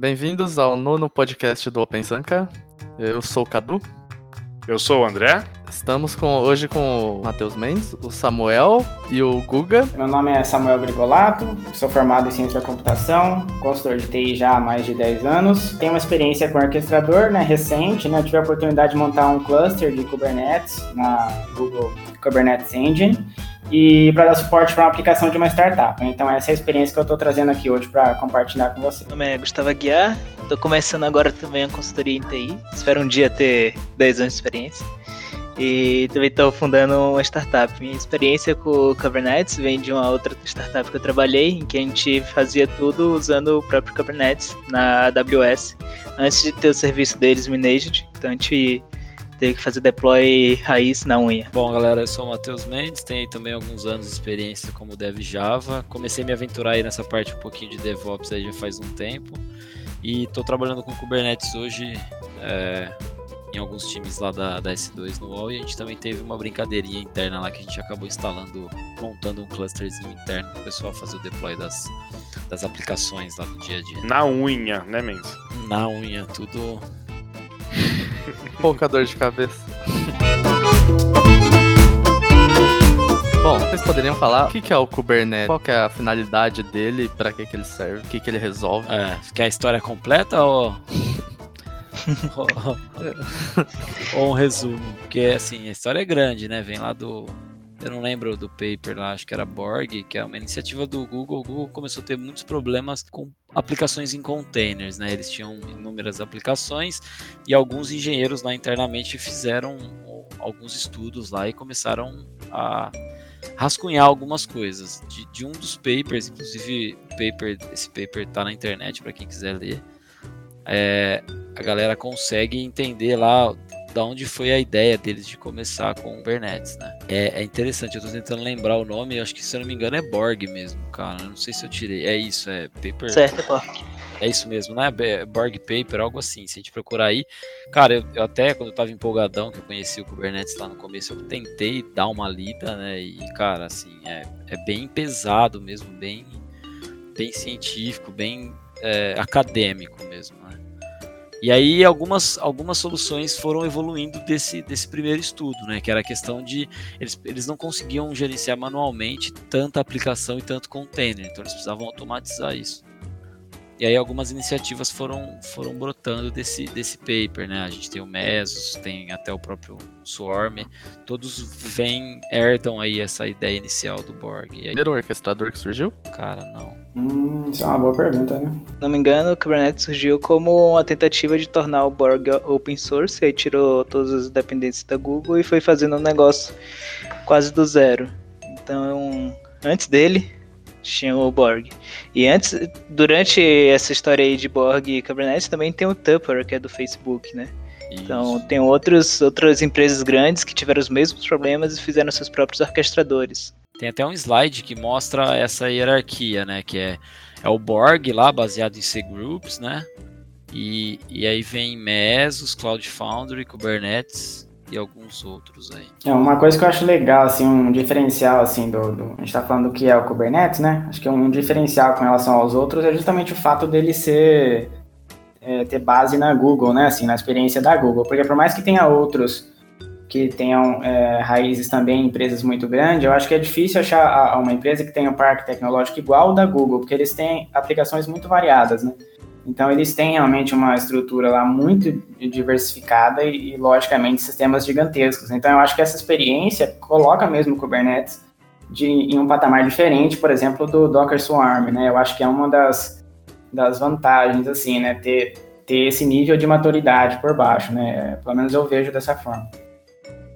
Bem-vindos ao nono podcast do Open Sanka. Eu sou o Cadu. Eu sou o André. Estamos com, hoje com o Matheus Mendes, o Samuel e o Guga. Meu nome é Samuel Grigolato, sou formado em Ciência da Computação, consultor de TI já há mais de 10 anos. Tenho uma experiência com orquestrador né, recente, né, tive a oportunidade de montar um cluster de Kubernetes na Google Kubernetes Engine e para dar suporte para uma aplicação de uma startup. Então essa é a experiência que eu estou trazendo aqui hoje para compartilhar com você. Meu nome é Gustavo Aguiar, estou começando agora também a consultoria em TI, espero um dia ter 10 anos de experiência. E também estou fundando uma startup. Minha experiência com o Kubernetes vem de uma outra startup que eu trabalhei, em que a gente fazia tudo usando o próprio Kubernetes na AWS, antes de ter o serviço deles managed. Então a gente teve que fazer deploy raiz na unha. Bom, galera, eu sou o Matheus Mendes, tenho também alguns anos de experiência como dev Java. Comecei a me aventurar aí nessa parte um pouquinho de DevOps aí já faz um tempo. E estou trabalhando com Kubernetes hoje é, em alguns times lá da, da S2 no UOL e a gente também teve uma brincadeirinha interna lá que a gente acabou instalando, montando um clusterzinho interno para o pessoal fazer o deploy das, das aplicações lá no dia a dia. Na unha, né, Mendes? Na unha, tudo Pouca dor de cabeça. Bom, vocês poderiam falar o que é o Kubernetes? Qual é a finalidade dele? Para que, que ele serve? O que, que ele resolve? É, quer a história completa ou... ou um resumo? Porque, assim, a história é grande, né? Vem lá do eu não lembro do paper lá, acho que era Borg, que é uma iniciativa do Google. O Google começou a ter muitos problemas com aplicações em containers, né? Eles tinham inúmeras aplicações e alguns engenheiros lá internamente fizeram alguns estudos lá e começaram a rascunhar algumas coisas. De, de um dos papers, inclusive paper, esse paper está na internet para quem quiser ler. É, a galera consegue entender lá da onde foi a ideia deles de começar com o Kubernetes, né? É, é, interessante, eu tô tentando lembrar o nome, acho que se eu não me engano é Borg mesmo, cara. Não sei se eu tirei. É isso, é Paper. Certo, é Borg. É isso mesmo, né? Borg Paper, algo assim. Se a gente procurar aí. Cara, eu, eu, até quando eu tava empolgadão, que eu conheci o Kubernetes lá no começo, eu tentei dar uma lida, né? E, cara, assim, é, é bem pesado mesmo, bem, bem científico, bem é, acadêmico mesmo, né? E aí algumas, algumas soluções foram evoluindo desse, desse primeiro estudo, né? Que era a questão de eles, eles não conseguiam gerenciar manualmente tanta aplicação e tanto container, então eles precisavam automatizar isso. E aí algumas iniciativas foram, foram brotando desse, desse paper, né? A gente tem o Mesos, tem até o próprio Swarm, todos vêm, herdam aí essa ideia inicial do Borg. E aí... Primeiro orquestrador que surgiu? Cara, não. Hum, isso é uma boa pergunta, né? Não me engano, o Kubernetes surgiu como uma tentativa de tornar o Borg open source, aí tirou todas as dependências da Google e foi fazendo um negócio quase do zero. Então, antes dele, tinha o Borg. E antes, durante essa história aí de Borg e Kubernetes, também tem o Tupper, que é do Facebook, né? Isso. Então tem outros, outras empresas grandes que tiveram os mesmos problemas e fizeram seus próprios orquestradores. Tem até um slide que mostra essa hierarquia, né? Que é, é o Borg lá, baseado em C Groups, né? E, e aí vem Mesos, Cloud Foundry, Kubernetes, e alguns outros aí. É uma coisa que eu acho legal, assim, um diferencial, assim, do, do, a gente está falando do que é o Kubernetes, né? Acho que um diferencial com relação aos outros é justamente o fato dele ser é, ter base na Google, né? Assim, na experiência da Google, porque por mais que tenha outros que tenham é, raízes também em empresas muito grandes, eu acho que é difícil achar uma empresa que tenha um parque tecnológico igual da Google, porque eles têm aplicações muito variadas, né? Então, eles têm realmente uma estrutura lá muito diversificada e, e, logicamente, sistemas gigantescos. Então, eu acho que essa experiência coloca mesmo o Kubernetes de, em um patamar diferente, por exemplo, do Docker Swarm, né? Eu acho que é uma das, das vantagens, assim, né? Ter, ter esse nível de maturidade por baixo, né? Pelo menos eu vejo dessa forma.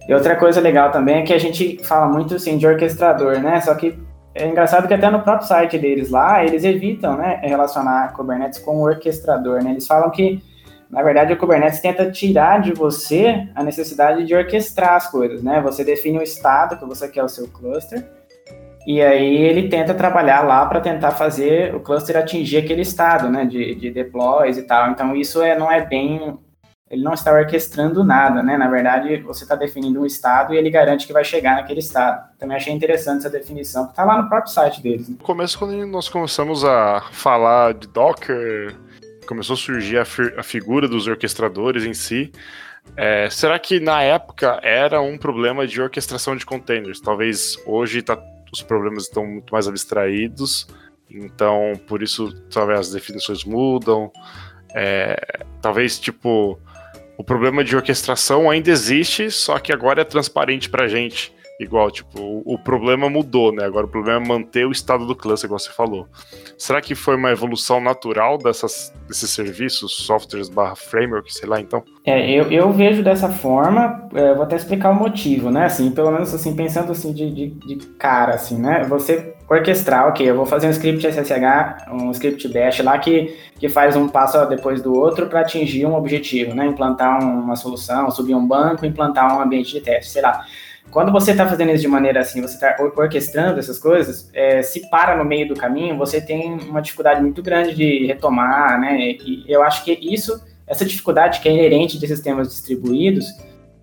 E outra coisa legal também é que a gente fala muito, assim, de orquestrador, né? Só que é engraçado que até no próprio site deles lá, eles evitam, né, relacionar Kubernetes com o orquestrador, né? Eles falam que, na verdade, o Kubernetes tenta tirar de você a necessidade de orquestrar as coisas, né? Você define o estado que você quer o seu cluster, e aí ele tenta trabalhar lá para tentar fazer o cluster atingir aquele estado, né, de, de deploys e tal. Então isso é, não é bem ele não está orquestrando nada, né? Na verdade, você está definindo um estado e ele garante que vai chegar naquele estado. Também achei interessante essa definição, que está lá no próprio site deles. Né? No começo, quando nós começamos a falar de Docker, começou a surgir a, fi a figura dos orquestradores em si, é, será que na época era um problema de orquestração de containers? Talvez hoje tá, os problemas estão muito mais abstraídos, então por isso talvez as definições mudam. É, talvez tipo o problema de orquestração ainda existe, só que agora é transparente para gente. Igual, tipo, o, o, problema mudou, né? Agora o problema é manter o estado do cluster, igual você falou. Será que foi uma evolução natural dessas, desses serviços, softwares barra framework, sei lá, então? É, eu, eu vejo dessa forma, é, vou até explicar o motivo, né? Assim, pelo menos assim, pensando assim de, de, de, cara, assim, né? Você orquestrar, ok, eu vou fazer um script SSH, um script bash lá que, que faz um passo depois do outro para atingir um objetivo, né? Implantar uma solução, subir um banco, implantar um ambiente de teste, sei lá. Quando você está fazendo isso de maneira assim, você está orquestrando essas coisas, é, se para no meio do caminho, você tem uma dificuldade muito grande de retomar, né? E eu acho que isso, essa dificuldade que é inerente de sistemas distribuídos,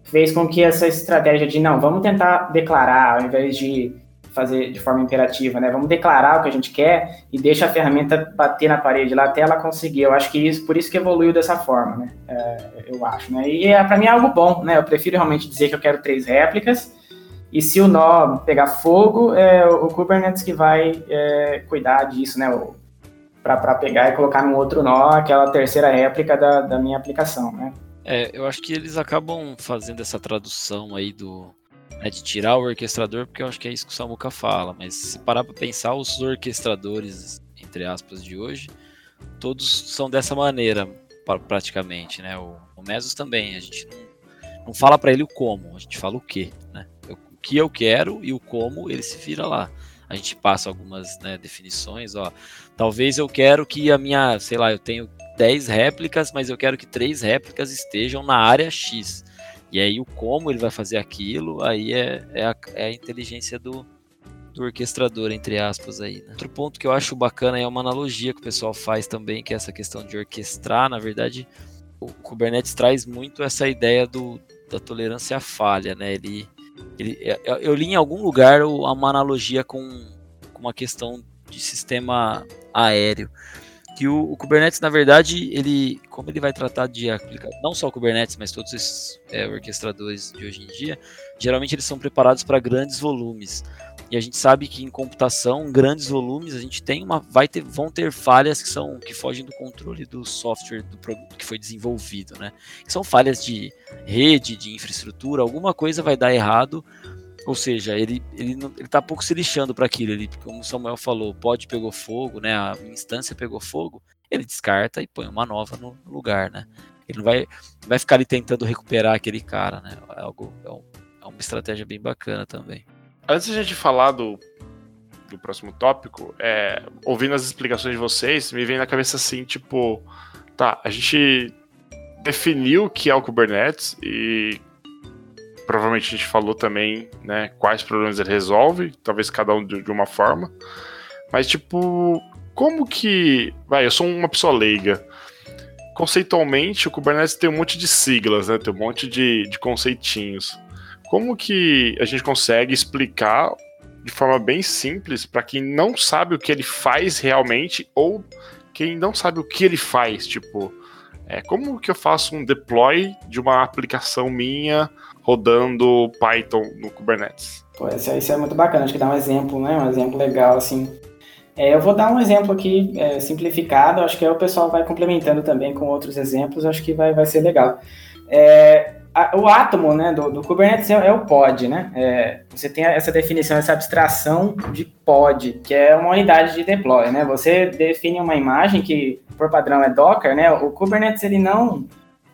fez com que essa estratégia de não, vamos tentar declarar ao invés de fazer de forma imperativa, né? Vamos declarar o que a gente quer e deixa a ferramenta bater na parede lá até ela conseguir. Eu acho que isso, por isso que evoluiu dessa forma, né? É, eu acho, né? E é, para mim é algo bom, né? Eu prefiro realmente dizer que eu quero três réplicas e se o nó pegar fogo, é o Kubernetes que vai é, cuidar disso, né? Para pegar e colocar no outro nó aquela terceira réplica da, da minha aplicação, né? É, eu acho que eles acabam fazendo essa tradução aí do, né, de tirar o orquestrador, porque eu acho que é isso que o Samuka fala, mas se parar para pensar, os orquestradores, entre aspas, de hoje, todos são dessa maneira, praticamente, né? O, o Mesos também, a gente não, não fala para ele o como, a gente fala o que, né? O que eu quero e o como ele se vira lá. A gente passa algumas né, definições, ó. Talvez eu quero que a minha, sei lá, eu tenho 10 réplicas, mas eu quero que três réplicas estejam na área X. E aí o como ele vai fazer aquilo, aí é, é, a, é a inteligência do, do orquestrador, entre aspas, aí. Né? Outro ponto que eu acho bacana é uma analogia que o pessoal faz também, que é essa questão de orquestrar. Na verdade, o Kubernetes traz muito essa ideia do, da tolerância à falha, né? Ele, ele, eu li em algum lugar uma analogia com, com uma questão de sistema aéreo que o, o, Kubernetes, na verdade, ele, como ele vai tratar de aplicar, não só o Kubernetes, mas todos esses é, orquestradores de hoje em dia, geralmente eles são preparados para grandes volumes. E a gente sabe que em computação, grandes volumes, a gente tem uma, vai ter, vão ter falhas que são que fogem do controle do software do produto que foi desenvolvido, né? Que são falhas de rede, de infraestrutura, alguma coisa vai dar errado ou seja, ele, ele, ele tá pouco se lixando para aquilo. Ele, como o Samuel falou, pode pegou fogo, né? A instância pegou fogo, ele descarta e põe uma nova no lugar, né? Ele não vai, vai ficar ali tentando recuperar aquele cara, né? É, algo, é, um, é uma estratégia bem bacana também. Antes de a gente falar do, do próximo tópico, é, ouvindo as explicações de vocês, me vem na cabeça assim, tipo, tá, a gente definiu o que é o Kubernetes e provavelmente a gente falou também, né, quais problemas ele resolve, talvez cada um de, de uma forma. Mas, tipo, como que. Vai, eu sou uma pessoa leiga. Conceitualmente, o Kubernetes tem um monte de siglas, né? Tem um monte de, de conceitinhos. Como que a gente consegue explicar de forma bem simples para quem não sabe o que ele faz realmente ou quem não sabe o que ele faz? Tipo, é, como que eu faço um deploy de uma aplicação minha rodando Python no Kubernetes. Pô, isso, isso é muito bacana, acho que dá um exemplo, né? Um exemplo legal, assim. É, eu vou dar um exemplo aqui é, simplificado, acho que aí o pessoal vai complementando também com outros exemplos, acho que vai, vai ser legal. É, a, o átomo né, do, do Kubernetes é, é, o pod, né? É, você tem essa definição, essa abstração de pod, que é uma unidade de deploy, né? Você define uma imagem que, por padrão, é Docker, né? O Kubernetes, ele não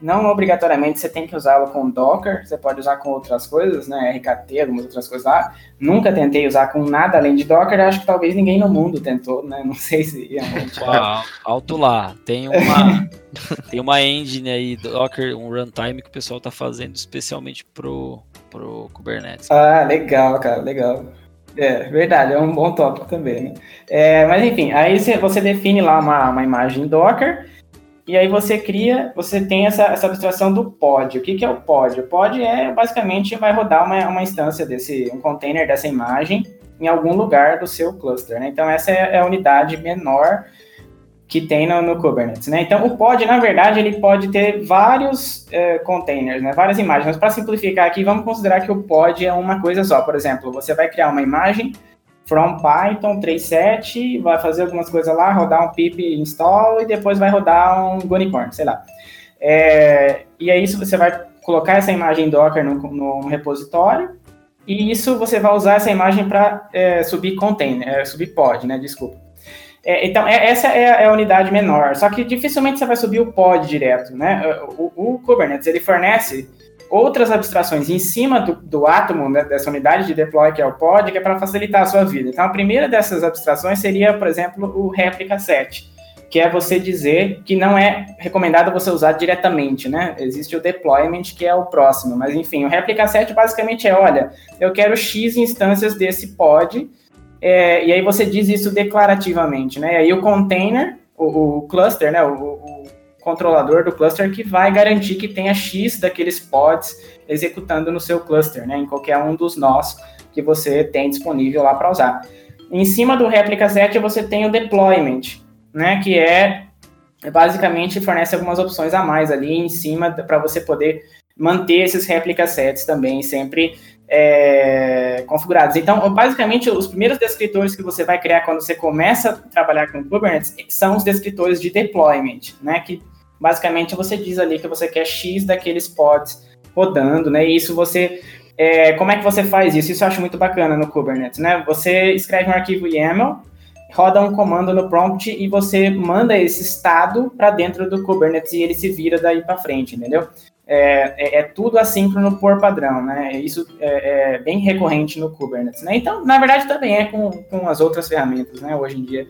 não obrigatoriamente você tem que usá-lo com Docker, você pode usar com outras coisas, né? RKT, algumas outras coisas lá. Nunca tentei usar com nada além de Docker, acho que talvez ninguém no mundo tentou, né? Não sei se realmente. Uau, alto lá. Tem uma, tem uma engine aí, Docker, um runtime que o pessoal tá fazendo especialmente pro, pro Kubernetes. Ah, legal, cara, legal. É, verdade, é um bom tópico também, né? É, mas enfim, aí você define lá uma, uma imagem Docker e aí você cria, você tem essa, essa abstração do pod. O que, que é o pod? O pod é basicamente vai rodar uma, uma instância desse, um container dessa imagem em algum lugar do seu cluster. Né? Então essa é, é a unidade menor que tem no, no, Kubernetes, né? Então, o pod, na verdade, ele pode ter vários uh, containers, né? Várias imagens. Mas para simplificar aqui, vamos considerar que o pod é uma coisa só. Por exemplo, você vai criar uma imagem from Python 3.7, vai fazer algumas coisas lá, rodar um pip install e depois vai rodar um Unicorn, sei lá. É, e aí, isso você vai colocar essa imagem Docker no, no, repositório e isso você vai usar essa imagem para é, subir container, é, subir pod, né? Desculpa. É, então, é, essa é, é a, unidade menor. Só que dificilmente você vai subir o pod direto, né? O, o Kubernetes, ele fornece outras abstrações em cima do, do átomo, né, dessa unidade de deploy, que é o pod, que é para facilitar a sua vida. Então, a primeira dessas abstrações seria, por exemplo, o replica set, que é você dizer que não é recomendado você usar diretamente, né? Existe o deployment, que é o próximo. Mas, enfim, o replica set basicamente é, olha, eu quero X instâncias desse pod, é, e aí você diz isso declarativamente, né? E aí o container, o, o cluster, né? O, o, controlador do cluster que vai garantir que tenha X daqueles pods executando no seu cluster, né? Em qualquer um dos nós que você tem disponível lá para usar. Em cima do replica set você tem o deployment, né? Que é basicamente fornece algumas opções a mais ali em cima para você poder manter esses replica sets também sempre é, configurados. Então, basicamente, os primeiros descritores que você vai criar quando você começa a trabalhar com Kubernetes são os descritores de deployment, né? Que basicamente você diz ali que você quer X daqueles pods rodando, né? E isso você. É, como é que você faz isso? Isso eu acho muito bacana no Kubernetes, né? Você escreve um arquivo YAML, roda um comando no prompt e você manda esse estado para dentro do Kubernetes e ele se vira daí para frente, entendeu? é, é, é, tudo assíncrono por padrão, né? Isso é, é, bem recorrente no Kubernetes, né? Então, na verdade, também é com, com as outras ferramentas, né? Hoje em dia.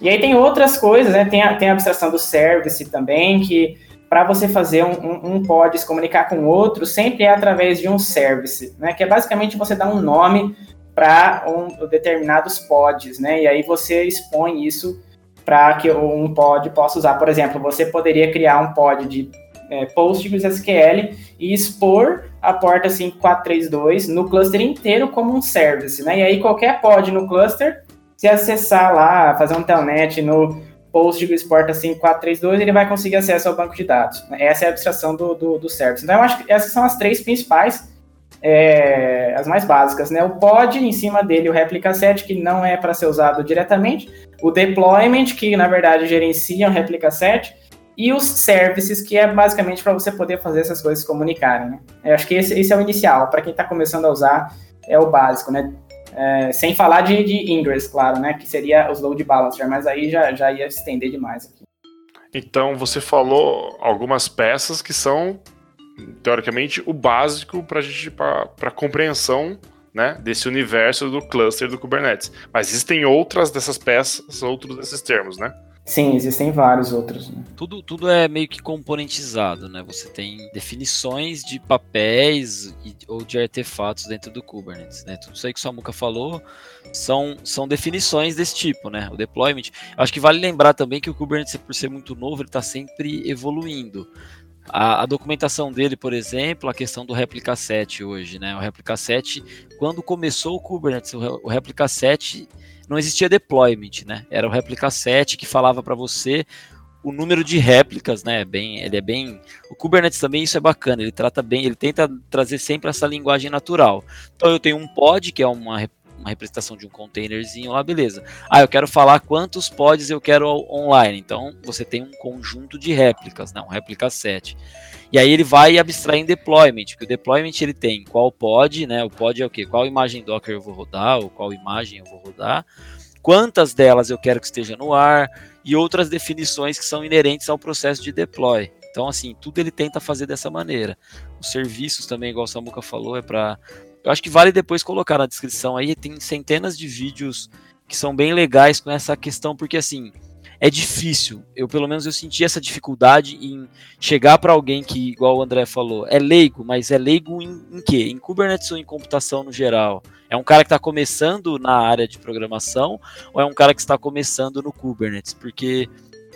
E aí tem outras coisas, né? Tem a, tem a abstração do service também, que para você fazer um, um, um pod se comunicar com outro, sempre é através de um service, né? Que é basicamente você dar um nome para um, determinados pods, né? E aí você expõe isso para que um pod possa usar. Por exemplo, você poderia criar um pod de é, PostgreSQL e expor a porta 5432 no cluster inteiro como um service, né? E aí qualquer pod no cluster, se acessar lá, fazer um telnet no Postgres porta 5432, ele vai conseguir acesso ao banco de dados. Essa é a abstração do, do, do service. Então, eu acho que essas são as três principais, é, as mais básicas, né? O pod, em cima dele, o replica set, que não é para ser usado diretamente, o deployment, que na verdade gerencia o replica set, e os services, que é basicamente para você poder fazer essas coisas se comunicarem. Né? Eu acho que esse, esse é o inicial, para quem está começando a usar, é o básico, né? É, sem falar de, de Ingress, claro, né? Que seria os load balancer, mas aí já, já ia estender demais aqui. Então, você falou algumas peças que são, teoricamente, o básico para gente para compreensão né, desse universo do cluster do Kubernetes. Mas existem outras dessas peças, outros desses termos, né? Sim, existem vários outros. Né? Tudo, tudo é meio que componentizado, né? Você tem definições de papéis e, ou de artefatos dentro do Kubernetes, né? Tudo isso aí que o Samuka falou são, são definições desse tipo, né? O deployment. Acho que vale lembrar também que o Kubernetes, por ser muito novo, ele está sempre evoluindo. A, a, documentação dele, por exemplo, a questão do replica set hoje, né? O replica set, quando começou o Kubernetes, o, o replica set não existia deployment, né? Era o replica set que falava para você o número de réplicas, né? Bem, ele é bem. O Kubernetes também isso é bacana. Ele trata bem, ele tenta trazer sempre essa linguagem natural. Então eu tenho um pod que é uma uma representação de um containerzinho lá, beleza. Ah, eu quero falar quantos pods eu quero online. Então você tem um conjunto de réplicas, um réplica set. E aí ele vai abstrair em deployment, porque o deployment ele tem qual pod, né? O pod é o quê? Qual imagem Docker eu vou rodar, ou qual imagem eu vou rodar, quantas delas eu quero que esteja no ar, e outras definições que são inerentes ao processo de deploy. Então, assim, tudo ele tenta fazer dessa maneira. Os serviços também, igual o Samuca falou, é para. Eu acho que vale depois colocar na descrição aí, tem centenas de vídeos que são bem legais com essa questão, porque assim, é difícil. Eu, pelo menos, eu senti essa dificuldade em chegar para alguém que, igual o André falou, é leigo, mas é leigo em, em quê? Em Kubernetes ou em computação no geral? É um cara que está começando na área de programação ou é um cara que está começando no Kubernetes? Porque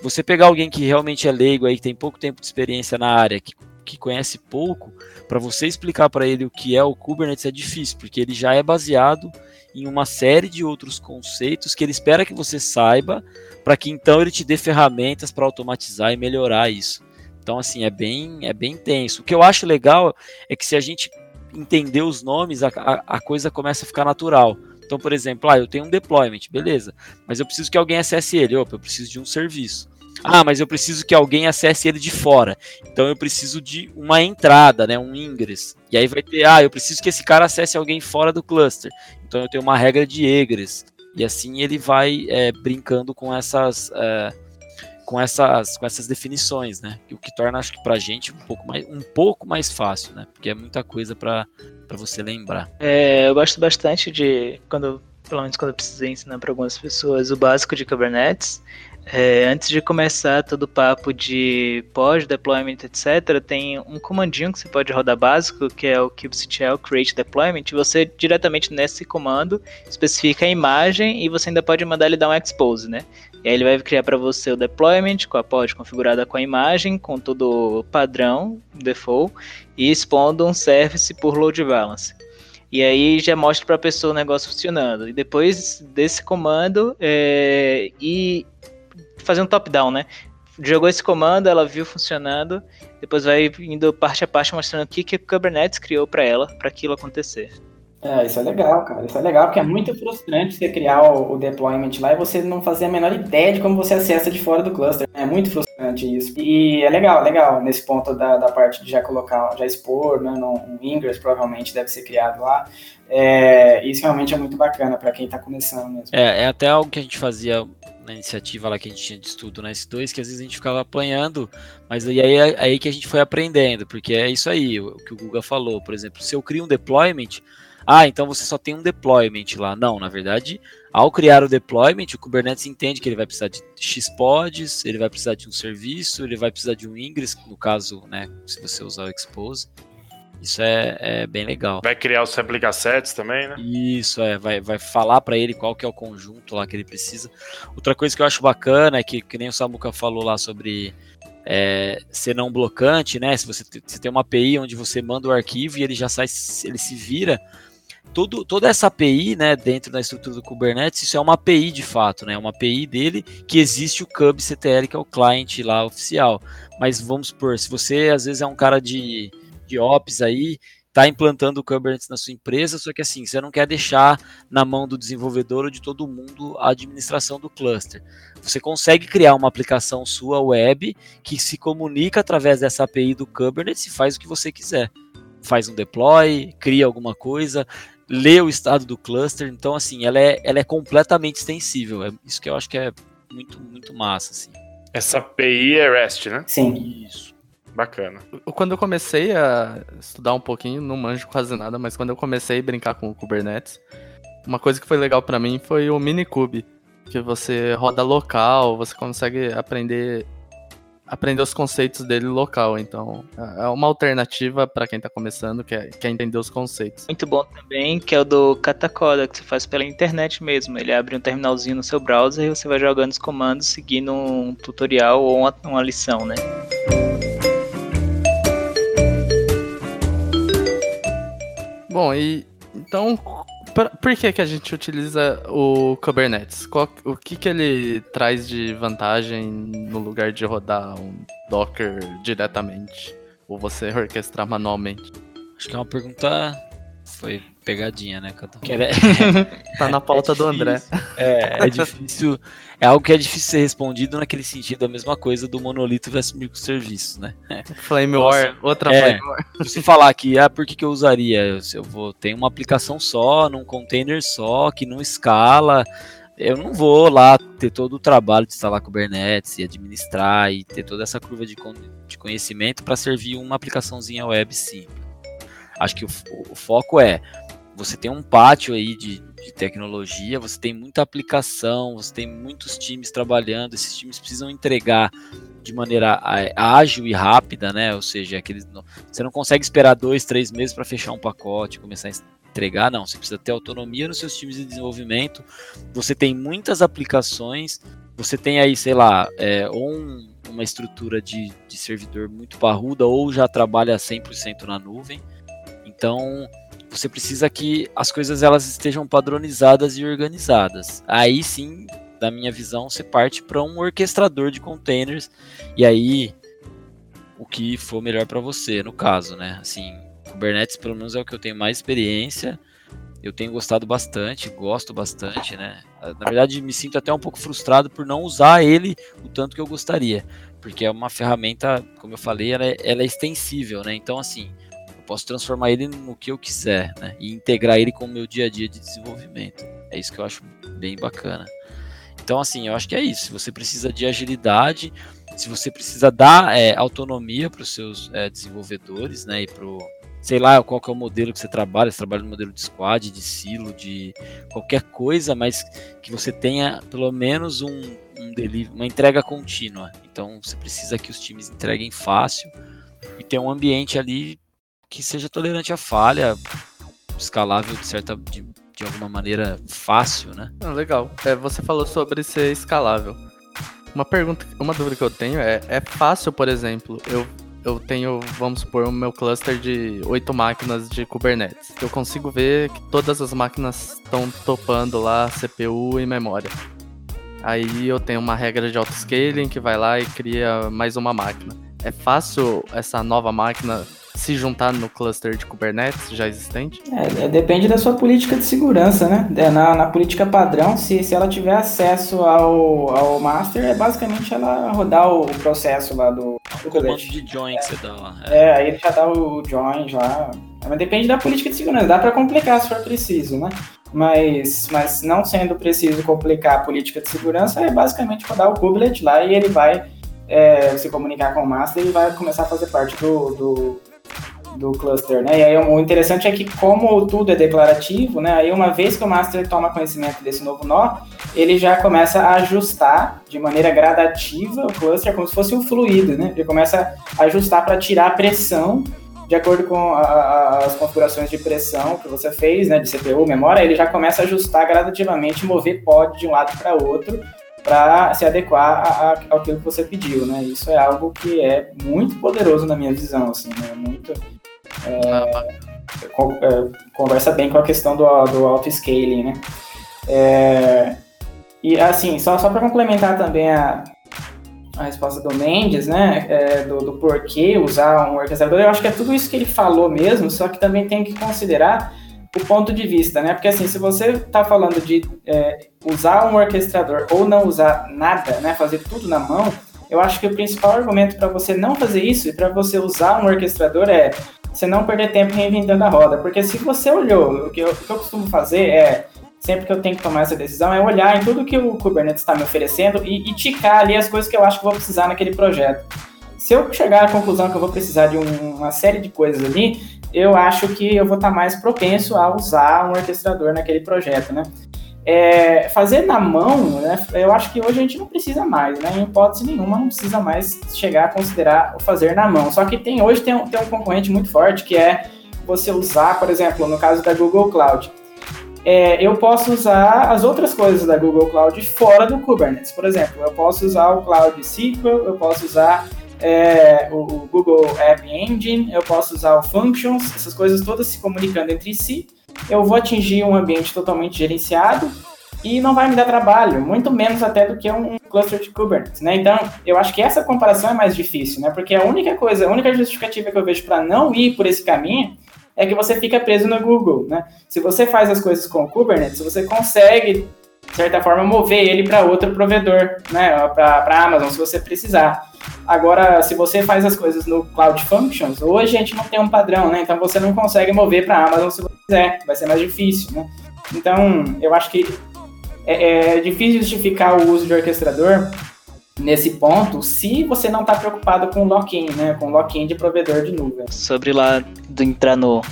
você pegar alguém que realmente é leigo aí, que tem pouco tempo de experiência na área, que que conhece pouco, para você explicar para ele o que é o Kubernetes é difícil, porque ele já é baseado em uma série de outros conceitos que ele espera que você saiba, para que então ele te dê ferramentas para automatizar e melhorar isso. Então, assim, é bem, é bem intenso. O que eu acho legal é que se a gente entender os nomes, a, a, a coisa começa a ficar natural. Então, por exemplo, ah, eu tenho um deployment, beleza, mas eu preciso que alguém acesse ele. Opa, eu preciso de um serviço. Ah, mas eu preciso que alguém acesse ele de fora. Então eu preciso de uma entrada, né, um ingress. E aí vai ter, ah, eu preciso que esse cara acesse alguém fora do cluster. Então eu tenho uma regra de egress. E assim ele vai é, brincando com essas, é, com essas, com essas definições, né? O que torna, acho que, para gente um pouco mais, um pouco mais fácil, né? Porque é muita coisa para você lembrar. É, eu gosto bastante de quando, pelo menos quando eu precisei ensinar para algumas pessoas o básico de Kubernetes. É, antes de começar todo o papo de pós-deployment, etc., tem um comandinho que você pode rodar básico, que é o kubectl create deployment. Você diretamente nesse comando especifica a imagem e você ainda pode mandar ele dar um expose, né? E aí ele vai criar para você o deployment com a pod configurada com a imagem, com todo padrão, default, e expondo um service por load balance. E aí já mostra para a pessoa o negócio funcionando. E depois desse comando, é, e fazer um top-down, né? Jogou esse comando, ela viu funcionando, depois vai indo parte a parte mostrando o que, que o Kubernetes criou para ela, para aquilo acontecer. É, isso é legal, cara. Isso é legal porque é muito frustrante você criar o, o, deployment lá e você não fazer a menor ideia de como você acessa de fora do cluster. É muito frustrante isso. E é legal, legal, nesse ponto da, da parte de já colocar, já expor, né, um Ingress provavelmente deve ser criado lá. É, isso realmente é muito bacana para quem está começando mesmo. É, é até algo que a gente fazia na iniciativa lá que a gente tinha de estudo na S2, que às vezes a gente ficava apanhando, mas aí, aí, aí que a gente foi aprendendo, porque é isso aí, o que o Guga falou, por exemplo, se eu crio um deployment, ah, então você só tem um deployment lá. Não, na verdade, ao criar o deployment, o Kubernetes entende que ele vai precisar de Xpods, ele vai precisar de um serviço, ele vai precisar de um ingress, no caso, né, se você usar o expose. Isso é, é bem legal. Vai criar os sample assets também, né? Isso, é. Vai, vai falar para ele qual que é o conjunto lá que ele precisa. Outra coisa que eu acho bacana é que, que nem o Samuka falou lá sobre é, ser não blocante, né? Se você, você tem uma API onde você manda o arquivo e ele já sai, ele se vira tudo, toda essa API, né, dentro da estrutura do Kubernetes, isso é uma API de fato, né, uma API dele que existe o kubectl, que é o client lá oficial. Mas vamos supor, se você às vezes é um cara de, de ops aí, está implantando o Kubernetes na sua empresa, só que assim, você não quer deixar na mão do desenvolvedor ou de todo mundo a administração do cluster. Você consegue criar uma aplicação sua web que se comunica através dessa API do Kubernetes e faz o que você quiser. Faz um deploy, cria alguma coisa, lê o estado do cluster. Então, assim, ela é, ela é completamente extensível. É isso que eu acho que é muito, muito massa, assim. Essa API é REST, né? Sim. Isso. Bacana. Quando eu comecei a estudar um pouquinho, não manjo quase nada, mas quando eu comecei a brincar com o Kubernetes, uma coisa que foi legal para mim foi o Minikube, que você roda local, você consegue aprender aprender os conceitos dele local. Então, é uma alternativa para quem está começando, quer, quer entender os conceitos. Muito bom também, que é o do Katakoda, que você faz pela internet mesmo. Ele abre um terminalzinho no seu browser e você vai jogando os comandos seguindo um tutorial ou uma, uma lição, né? Bom, e então por, que, que a gente utiliza o Kubernetes? Qual, o que, que ele traz de vantagem no lugar de rodar um Docker diretamente? Ou você orquestrar manualmente? Acho que é uma pergunta. Foi pegadinha, né, Cadu? tá na pauta é do André. É, é difícil. É algo que é difícil ser respondido naquele sentido, a mesma coisa do monolito versus microserviços, né? Flameware, outra é, Flameware. Se falar aqui, ah, por que, que eu usaria? Eu vou ter uma aplicação só, num container só, que não escala. Eu não vou lá ter todo o trabalho de instalar Kubernetes e administrar e ter toda essa curva de, de conhecimento para servir uma aplicaçãozinha web simples. Acho que o, o foco é você tem um pátio aí de, de, tecnologia, você tem muita aplicação, você tem muitos times trabalhando, esses times precisam entregar de maneira ágil e rápida, né? Ou seja, aqueles, você não consegue esperar dois, três meses para fechar um pacote, começar a entregar, não. Você precisa ter autonomia nos seus times de desenvolvimento. Você tem muitas aplicações, você tem aí, sei lá, é, um, uma estrutura de, de servidor muito parruda ou já trabalha 100% na nuvem. Então, você precisa que as coisas elas estejam padronizadas e organizadas. Aí sim, da minha visão, você parte para um orquestrador de containers e aí o que for melhor para você, no caso, né? Assim, Kubernetes pelo menos é o que eu tenho mais experiência. Eu tenho gostado bastante, gosto bastante, né? Na verdade, me sinto até um pouco frustrado por não usar ele o tanto que eu gostaria, porque é uma ferramenta, como eu falei, ela é, ela é extensível, né? Então, assim, posso transformar ele no que eu quiser, né? E integrar ele com o meu dia a dia de desenvolvimento. É isso que eu acho bem bacana. Então, assim, eu acho que é isso. Se você precisa de agilidade, se você precisa dar é, autonomia para os seus é, desenvolvedores, né? E pro, sei lá qual que é o modelo que você trabalha, você trabalha no modelo de squad, de silo, de qualquer coisa, mas que você tenha pelo menos um, um delivery, uma entrega contínua. Então você precisa que os times entreguem fácil e ter um ambiente ali que seja tolerante à falha, escalável de certa de, de alguma maneira fácil, né? Ah, legal. É, você falou sobre ser escalável. Uma pergunta, uma dúvida que eu tenho é, é fácil, por exemplo, eu eu tenho, vamos supor, o meu cluster de oito máquinas de Kubernetes. Eu consigo ver que todas as máquinas estão topando lá CPU e memória. Aí eu tenho uma regra de autoscaling que vai lá e cria mais uma máquina. É fácil essa nova máquina se juntar no cluster de Kubernetes já existente? É, é, depende da sua política de segurança, né? É, na, na política padrão, se, se ela tiver acesso ao, ao master, é basicamente ela rodar o, processo lá do, do comando de join que você dá lá. É. é, aí ele já dá o join já. Mas depende da política de segurança, dá para complicar se for preciso, né? Mas, mas não sendo preciso complicar a política de segurança, é basicamente rodar o kubelet lá e ele vai é, se comunicar com o master e vai começar a fazer parte do, do do cluster, né? E aí o interessante é que como tudo é declarativo, né? Aí uma vez que o master toma conhecimento desse novo nó, ele já começa a ajustar de maneira gradativa o cluster como se fosse um fluido, né? Ele começa a ajustar para tirar a pressão de acordo com a, a, as configurações de pressão que você fez, né, de CPU, memória, ele já começa a ajustar gradativamente, mover pod de um lado para outro para se adequar a, a, ao que você pediu, né? Isso é algo que é muito poderoso na minha visão, assim, né? Muito é, é, conversa bem com a questão do, do auto-scaling, né? É, e assim, só, só para complementar também a, a resposta do Mendes, né, é, do, do porquê usar um orquestrador, eu acho que é tudo isso que ele falou mesmo, só que também tem que considerar o ponto de vista, né? Porque assim, se você está falando de é, usar um orquestrador ou não usar nada, né, fazer tudo na mão, eu acho que o principal argumento para você não fazer isso e para você usar um orquestrador é você não perder tempo reinventando a roda. Porque se você olhou, o que eu, o que eu costumo fazer é, sempre que eu tenho que tomar essa decisão, é olhar em tudo que o Kubernetes está me oferecendo e, e ticar ali as coisas que eu acho que vou precisar naquele projeto. Se eu chegar à conclusão que eu vou precisar de um, uma série de coisas ali, eu acho que eu vou estar tá mais propenso a usar um orquestrador naquele projeto, né? É, fazer na mão, né, eu acho que hoje a gente não precisa mais, né, em hipótese nenhuma não precisa mais chegar a considerar o fazer na mão. Só que tem hoje tem um, tem um concorrente muito forte que é você usar, por exemplo, no caso da Google Cloud, é, eu posso usar as outras coisas da Google Cloud fora do Kubernetes. Por exemplo, eu posso usar o Cloud SQL, eu posso usar é, o Google App Engine, eu posso usar o Functions, essas coisas todas se comunicando entre si eu vou atingir um ambiente totalmente gerenciado e não vai me dar trabalho, muito menos até do que um cluster de Kubernetes, né? Então, eu acho que essa comparação é mais difícil, né? Porque a única coisa, a única justificativa que eu vejo para não ir por esse caminho é que você fica preso no Google, né? Se você faz as coisas com o Kubernetes, você consegue, de certa forma, mover ele para outro provedor, né? Para a Amazon, se você precisar. Agora, se você faz as coisas no Cloud Functions, hoje a gente não tem um padrão, né? Então você não consegue mover para a Amazon se você quiser, vai ser mais difícil, né? Então, eu acho que é, é difícil justificar o uso de orquestrador nesse ponto se você não está preocupado com lock-in, né? Com lock-in de provedor de nuvem. Sobre lá de entrar no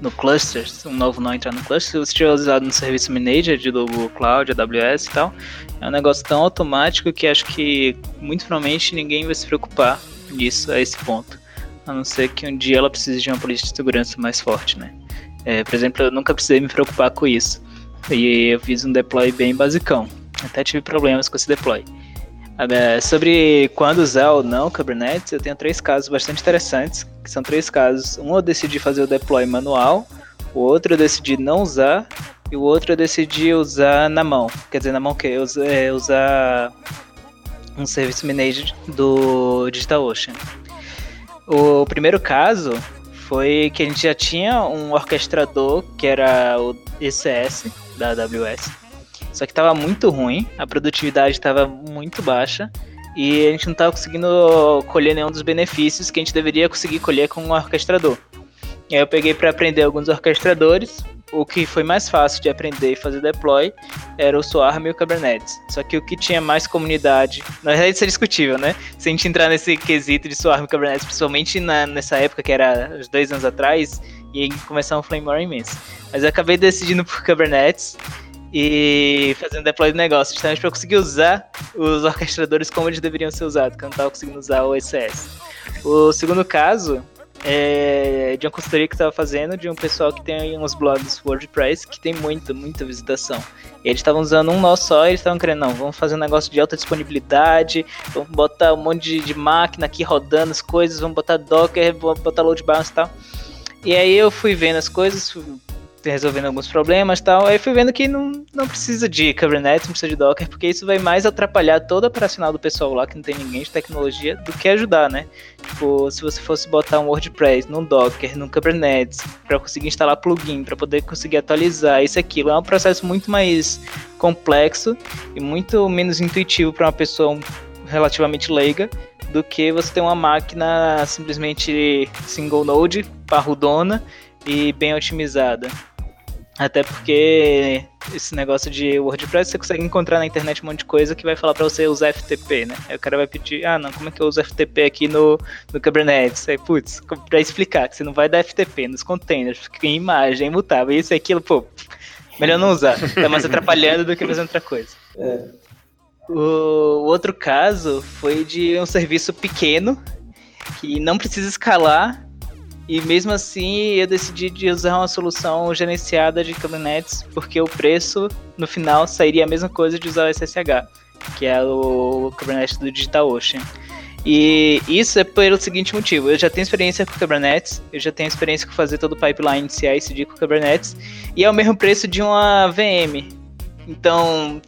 no cluster, um novo não entrar no cluster, se você tiver usado no Service Manager de Google Cloud, AWS e tal, é um negócio tão automático que acho que muito provavelmente ninguém vai se preocupar nisso a esse ponto. A não ser que um dia ela precise de uma política de segurança mais forte, né? É, por exemplo, eu nunca precisei me preocupar com isso. E eu fiz um deploy bem basicão. Até tive problemas com esse deploy. É, sobre quando usar ou não Kubernetes, eu tenho três casos bastante interessantes, que são três casos. Um eu decidi fazer o deploy manual, o outro eu decidi não usar, e o outro eu decidi usar na mão. Quer dizer, na mão que eu é, usar um Service Manager do DigitalOcean. O primeiro caso foi que a gente já tinha um orquestrador que era o ECS da AWS, só que estava muito ruim, a produtividade estava muito baixa e a gente não estava conseguindo colher nenhum dos benefícios que a gente deveria conseguir colher com um orquestrador. E aí eu peguei para aprender alguns orquestradores. O que foi mais fácil de aprender e fazer deploy era o Swarm e o Kubernetes. Só que o que tinha mais comunidade, na verdade isso é discutível, né? Se a gente entrar nesse quesito de Swarm e Kubernetes, principalmente na, nessa época que era uns dois anos atrás, e começar um flame war imenso. Mas eu acabei decidindo por Kubernetes e fazendo deploy do negócio, justamente para conseguir usar os orquestradores como eles deveriam ser usados, que eu não estava conseguindo usar o ECS. O segundo caso é de uma consultoria que estava fazendo de um pessoal que tem uns blogs WordPress que tem muita, muita visitação. Eles estavam usando um nó só e eles estavam querendo, não, vamos fazer um negócio de alta disponibilidade, vamos botar um monte de, de máquina aqui rodando as coisas, vamos botar Docker, vamos botar load balance e tal. E aí eu fui vendo as coisas, resolvendo alguns problemas tal. Aí fui vendo que não, não precisa de Kubernetes, não precisa de Docker, porque isso vai mais atrapalhar todo o operacional do pessoal lá, que não tem ninguém de tecnologia, do que ajudar, né? Tipo, se você fosse botar um WordPress num Docker, num Kubernetes, para conseguir instalar plugin, para poder conseguir atualizar isso aquilo, é um processo muito mais complexo e muito menos intuitivo para uma pessoa relativamente leiga do que você ter uma máquina simplesmente single node, parrudona e bem otimizada. Até porque esse negócio de WordPress você consegue encontrar na internet um monte de coisa que vai falar para você usar FTP, né? Aí o cara vai pedir, ah, não, como é que eu uso FTP aqui no, no Kubernetes? Aí, putz, pra explicar que você não vai dar FTP nos containers, fica em imagem, é imutável, isso e aquilo, pô, melhor não usar. Tá mais atrapalhando do que fazendo outra coisa. É. O outro caso foi de um serviço pequeno que não precisa escalar e mesmo assim eu decidi de usar uma solução gerenciada de Kubernetes, porque o preço no final sairia a mesma coisa de usar o SSH, que é o Kubernetes do DigitalOcean. E isso é pelo seguinte motivo: eu já tenho experiência com Kubernetes, eu já tenho experiência com fazer todo o pipeline CI/CD com Kubernetes, e é o mesmo preço de uma VM. Então,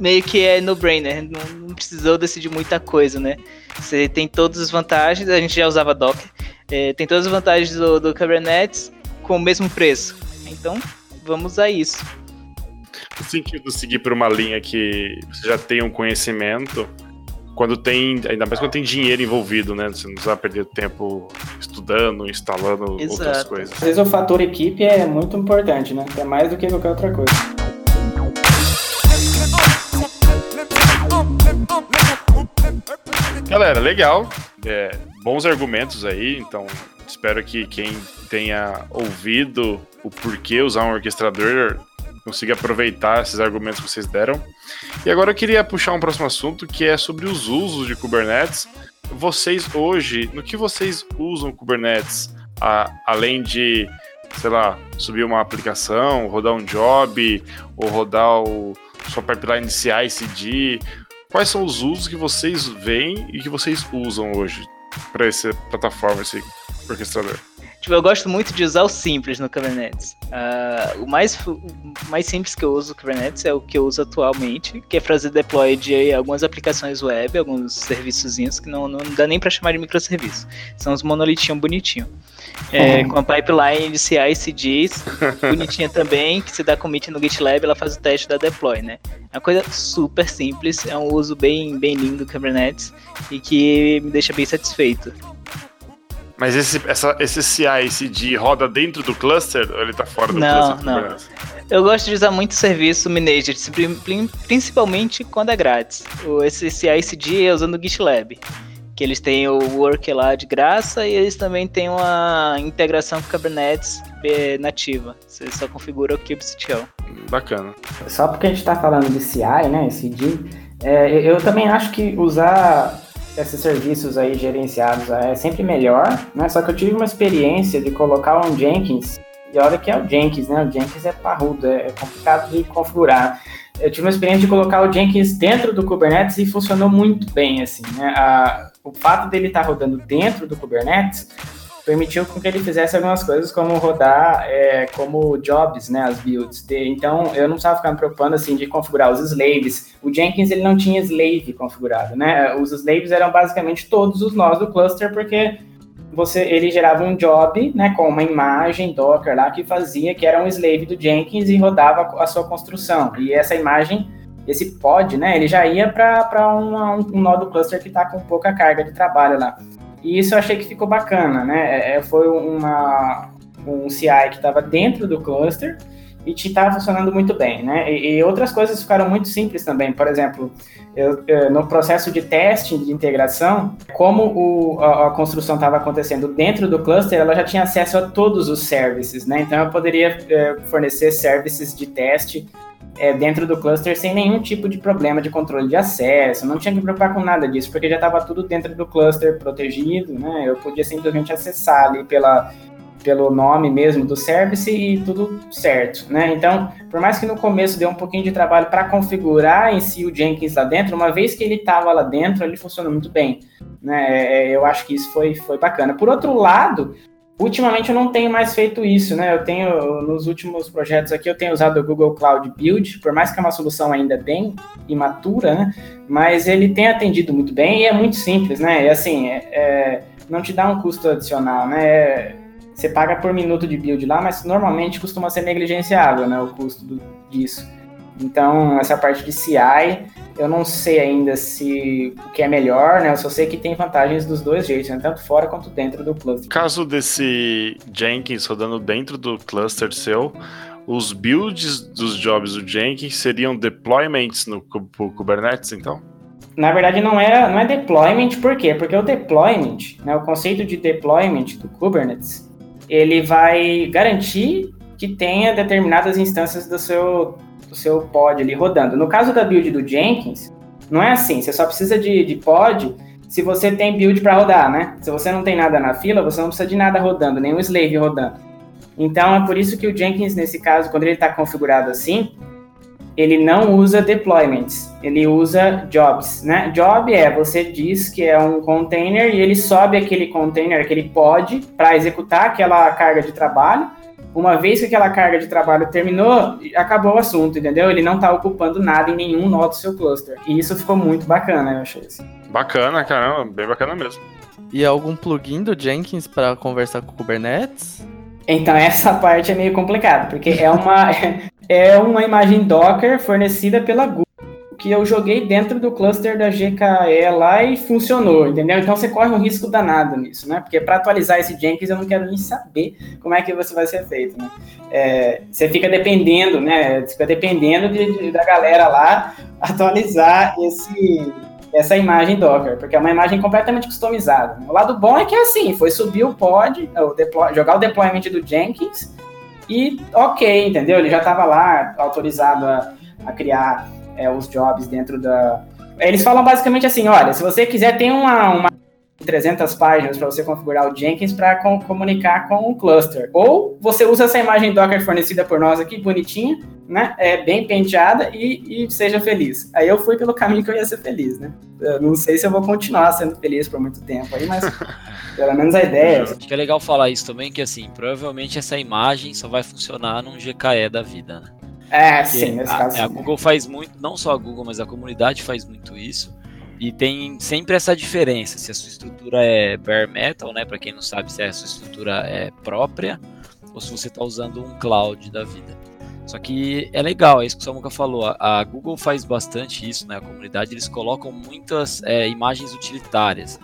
meio que é no-brainer, não, não precisou decidir muita coisa, né? Você tem todas as vantagens, a gente já usava Docker, é, tem todas as vantagens do, do Kubernetes com o mesmo preço. Então, vamos usar isso. No sentido de seguir por uma linha que você já tem um conhecimento, quando tem, ainda mais quando tem dinheiro envolvido, né? Você não precisa perder tempo estudando, instalando Exato. outras coisas. Às vezes o fator equipe é muito importante, né? É mais do que qualquer outra coisa. Galera, legal. É, bons argumentos aí, então espero que quem tenha ouvido o porquê usar um orquestrador consiga aproveitar esses argumentos que vocês deram. E agora eu queria puxar um próximo assunto que é sobre os usos de Kubernetes. Vocês hoje, no que vocês usam Kubernetes? A, além de, sei lá, subir uma aplicação, rodar um job, ou rodar o sua pipeline de CI/CD, quais são os usos que vocês veem e que vocês usam hoje para essa plataforma, esse orquestrador? Tipo, eu gosto muito de usar o simples no Kubernetes. Uh, o, mais, o mais simples que eu uso no Kubernetes é o que eu uso atualmente, que é fazer deploy de algumas aplicações web, alguns serviçozinhos que não, não dá nem para chamar de microserviço. São os monolitinhos bonitinhos. É, com a pipeline de CI e CDs, bonitinha também, que se dá commit no GitLab, ela faz o teste da deploy, né? É uma coisa super simples, é um uso bem, bem lindo do Kubernetes e que me deixa bem satisfeito. Mas esse, essa, esse CI, CD roda dentro do cluster ou ele tá fora do não, cluster? Não, Eu gosto de usar muito serviço Managed, principalmente quando é grátis. Esse CI, CD é usando o GitLab que eles têm o work lá de graça e eles também têm uma integração com Kubernetes nativa. Você só configura o kubectl. Bacana. Só porque a gente está falando de CI, né, CD, é, eu também acho que usar esses serviços aí gerenciados é sempre melhor, né? Só que eu tive uma experiência de colocar um Jenkins e olha que é o Jenkins, né? O Jenkins é parrudo, é complicado de configurar. eu tive uma experiência de colocar o Jenkins dentro do Kubernetes e funcionou muito bem, assim, né? A, o fato dele estar tá rodando dentro do Kubernetes permitiu com que ele fizesse algumas coisas como rodar é, como jobs, né, as builds. De, então, eu não precisava ficar me preocupando, assim, de configurar os slaves. O Jenkins, ele não tinha slave configurado, né? Os slaves eram basicamente todos os nós do cluster, porque você, ele gerava um job, né, com uma imagem Docker lá que fazia, que era um slave do Jenkins e rodava a sua construção. E essa imagem, esse pod, né, ele já ia para um, um nó do cluster que está com pouca carga de trabalho lá. E isso eu achei que ficou bacana, né? É, é foi uma, um CI que estava dentro do cluster e estava funcionando muito bem, né? E, e, outras coisas ficaram muito simples também. Por exemplo, eu, eu, no processo de testing de integração, como o, a, a, construção estava acontecendo dentro do cluster, ela já tinha acesso a todos os services, né? Então eu poderia é, fornecer services de teste é, dentro do cluster sem nenhum tipo de problema de controle de acesso, não tinha que preocupar com nada disso, porque já estava tudo dentro do cluster protegido, né? Eu podia simplesmente acessar ali pela pelo nome mesmo do service e tudo certo, né? Então, por mais que no começo deu um pouquinho de trabalho para configurar em si o Jenkins lá dentro, uma vez que ele estava lá dentro, ele funcionou muito bem, né? É, eu acho que isso foi, foi bacana. Por outro lado, ultimamente eu não tenho mais feito isso, né? Eu tenho, nos últimos projetos aqui, eu tenho usado o Google Cloud Build, por mais que é uma solução ainda bem imatura, né? Mas ele tem atendido muito bem e é muito simples, né? E assim, é, é, não te dá um custo adicional, né? É, você paga por minuto de build lá, mas normalmente costuma ser negligenciável, né, o custo do, disso. Então, essa parte de CI, eu não sei ainda se o que é melhor, né? Eu só sei que tem vantagens dos dois jeitos, né? tanto fora quanto dentro do cluster. Caso desse Jenkins rodando dentro do cluster seu, os builds dos jobs do Jenkins seriam deployments no Kubernetes, então? Na verdade, não é, não é deployment, por quê? Porque o deployment, né, o conceito de deployment do Kubernetes, ele vai garantir que tenha determinadas instâncias do seu, seu pod ali rodando. No caso da build do Jenkins, não é assim, você só precisa de, de pod se você tem build para rodar, né? Se você não tem nada na fila, você não precisa de nada rodando, nenhum slave rodando. Então é por isso que o Jenkins, nesse caso, quando ele está configurado assim, ele não usa deployments, ele usa jobs, né? Job é, você diz que é um container e ele sobe aquele container, aquele pod, para executar aquela carga de trabalho. Uma vez que aquela carga de trabalho terminou, acabou o assunto, entendeu? Ele não está ocupando nada em nenhum nó do seu cluster. E isso ficou muito bacana, eu achei. Assim. Bacana, caramba, bem bacana mesmo. E algum plugin do Jenkins para conversar com o Kubernetes? Então essa parte é meio complicada, porque é uma é uma imagem Docker fornecida pela Google que eu joguei dentro do cluster da GKE lá e funcionou, entendeu? Então você corre um risco danado nisso, né? Porque para atualizar esse Jenkins eu não quero nem saber como é que você vai ser feito, né? É, você fica dependendo, né? Você fica dependendo de, de, da galera lá atualizar esse essa imagem Docker, porque é uma imagem completamente customizada. Né? O lado bom é que é assim, foi subir o pod, o deploy, jogar o deployment do Jenkins e ok, entendeu? Ele já estava lá autorizado a, a criar é, os jobs dentro da. Eles falam basicamente assim: olha, se você quiser, tem uma, uma 300 páginas para você configurar o Jenkins para com, comunicar com o cluster. Ou você usa essa imagem Docker fornecida por nós aqui, bonitinha, né? É bem penteada e, e, seja feliz. Aí eu fui pelo caminho que eu ia ser feliz, né? Eu não sei se eu vou continuar sendo feliz por muito tempo aí, mas pelo menos a ideia. É Acho que é legal falar isso também, que assim, provavelmente essa imagem só vai funcionar num GKE da vida, né? É, Porque sim, nesse a, caso. A Google faz muito, não só a Google, mas a comunidade faz muito isso. E tem sempre essa diferença, se a sua estrutura é bare metal, né, para quem não sabe se a sua estrutura é própria ou se você está usando um cloud da vida. Só que é legal, é isso que o Samuca falou. A, Google faz bastante isso, né? A comunidade eles colocam muitas é, imagens utilitárias.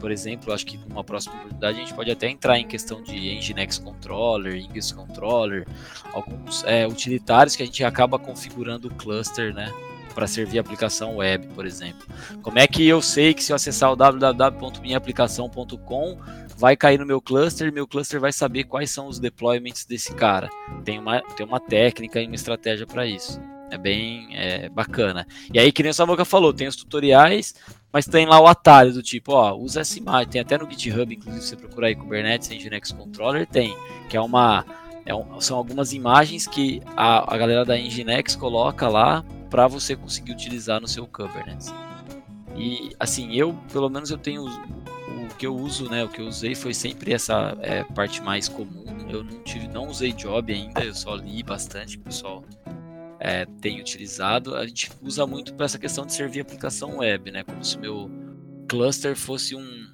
Por exemplo, acho que numa próxima oportunidade a gente pode até entrar em questão de Nginx Controller, Ingress Controller, alguns é, utilitários que a gente acaba configurando o cluster, né? para servir aplicação web, por exemplo. Como é que eu sei que se eu acessar o www.minhaaplicação.com vai cair no meu cluster e meu cluster vai saber quais são os deployments desse cara? Tem uma, tem uma técnica e uma estratégia para isso. É bem é, bacana. E aí, que nem o Samuca falou, tem os tutoriais, mas tem lá o atalho do tipo, ó, usa essa imagem. Tem até no GitHub, inclusive, você procurar aí Kubernetes Nginx Controller, tem, que é uma. É um, são algumas imagens que a, a galera da Nginx coloca lá para você conseguir utilizar no seu Kubernetes. E assim, eu pelo menos eu tenho o que eu uso, né? O que eu usei foi sempre essa é, parte mais comum. Eu não tive, não usei job ainda, eu só li bastante, pessoal é, tem utilizado. A gente usa muito para essa questão de servir aplicação web, né? Como se meu cluster fosse um,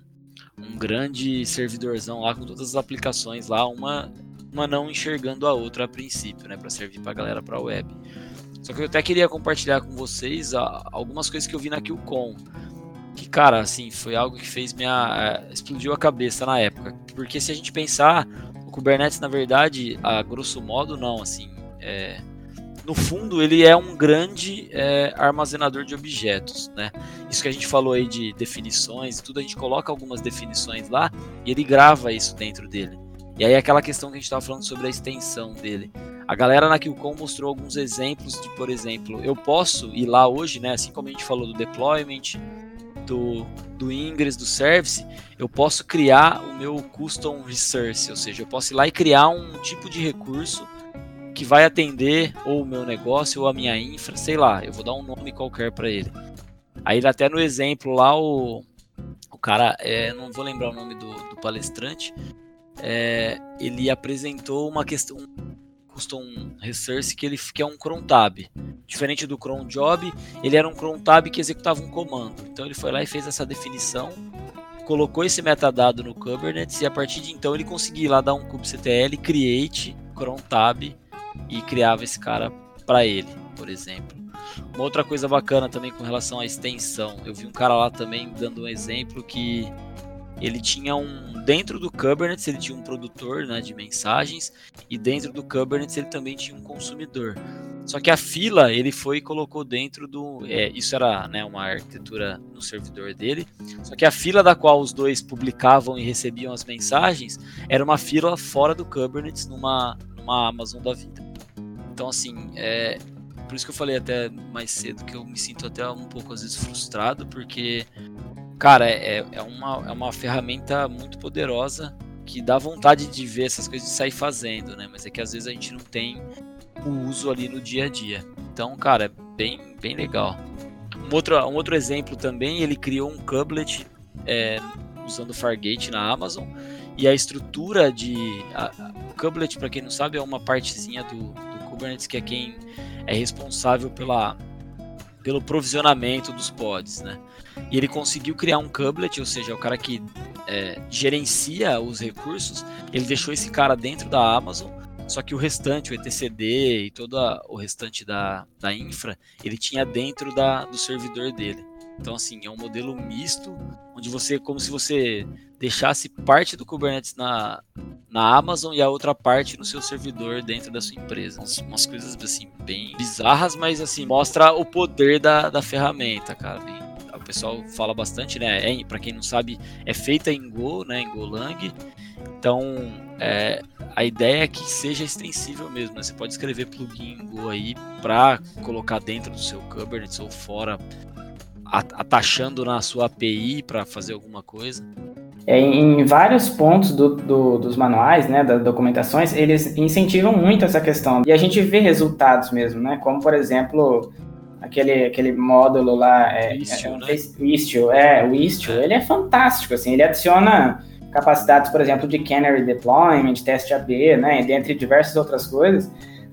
um grande servidorzão lá com todas as aplicações lá, uma, uma não enxergando a outra a princípio, né? Para servir para a galera para web. Só que eu até queria compartilhar com vocês algumas coisas que eu vi na QCon. Que, cara, assim, foi algo que fez minha. É, explodiu a cabeça na época. Porque se a gente pensar, o Kubernetes, na verdade, a grosso modo, não, assim. É, no fundo, ele é um grande é, armazenador de objetos, né? Isso que a gente falou aí de definições e tudo, a gente coloca algumas definições lá e ele grava isso dentro dele. E aí aquela questão que a gente estava falando sobre a extensão dele. A galera na QCon mostrou alguns exemplos de, por exemplo, eu posso ir lá hoje, né, assim como a gente falou do deployment, do, do Ingress, do Service, eu posso criar o meu custom resource, ou seja, eu posso ir lá e criar um tipo de recurso que vai atender ou o meu negócio ou a minha infra, sei lá, eu vou dar um nome qualquer para ele. Aí até no exemplo lá o, o cara, é, não vou lembrar o nome do, do palestrante, é, ele apresentou uma questão, custom resource que ele que é um cron tab. Diferente do cron job, ele era um cron tab que executava um comando. Então ele foi lá e fez essa definição, colocou esse metadado no Kubernetes e a partir de então ele conseguia lá dar um kubectl create cron tab e criava esse cara para ele, por exemplo. Uma outra coisa bacana também com relação à extensão, eu vi um cara lá também dando um exemplo que ele tinha um dentro do Kubernetes ele tinha um produtor né, de mensagens e dentro do Kubernetes ele também tinha um consumidor. Só que a fila ele foi e colocou dentro do é, isso era né, uma arquitetura no servidor dele. Só que a fila da qual os dois publicavam e recebiam as mensagens era uma fila fora do Kubernetes numa numa Amazon da vida. Então assim é por isso que eu falei até mais cedo que eu me sinto até um pouco às vezes frustrado porque cara, é, é, uma, é uma ferramenta muito poderosa que dá vontade de ver essas coisas e sair fazendo, né? Mas é que às vezes a gente não tem o uso ali no dia a dia. Então, cara, é bem, bem legal. Um outro, um outro exemplo também, ele criou um kublet é, usando Fargate na Amazon e a estrutura de a, a, o kublet, para quem não sabe, é uma partezinha do Kubernetes que é quem é responsável pela pelo provisionamento dos pods, né? E ele conseguiu criar um kublet, ou seja, o cara que é, gerencia os recursos, ele deixou esse cara dentro da Amazon, só que o restante, o etcd e todo a, o restante da, da infra, ele tinha dentro da, do servidor dele. Então, assim, é um modelo misto, onde você, como se você deixasse parte do Kubernetes na, na Amazon e a outra parte no seu servidor dentro da sua empresa. Umas, umas coisas, assim, bem bizarras, mas, assim, mostra o poder da, da ferramenta, cara. O pessoal fala bastante, né? É, para quem não sabe, é feita em Go, né? Em Golang. Então, é, a ideia é que seja extensível mesmo. Né? Você pode escrever plugin Go aí para colocar dentro do seu Kubernetes ou fora, atachando na sua API para fazer alguma coisa. É, em vários pontos do, do, dos manuais, né, das documentações, eles incentivam muito essa questão. E a gente vê resultados mesmo, né? Como, por exemplo, aquele, aquele módulo lá, é, Istio, é, né? o Istio, é, o Istio, ele é fantástico, assim, ele adiciona capacidades, por exemplo, de canary deployment, teste AB, né, dentre diversas outras coisas,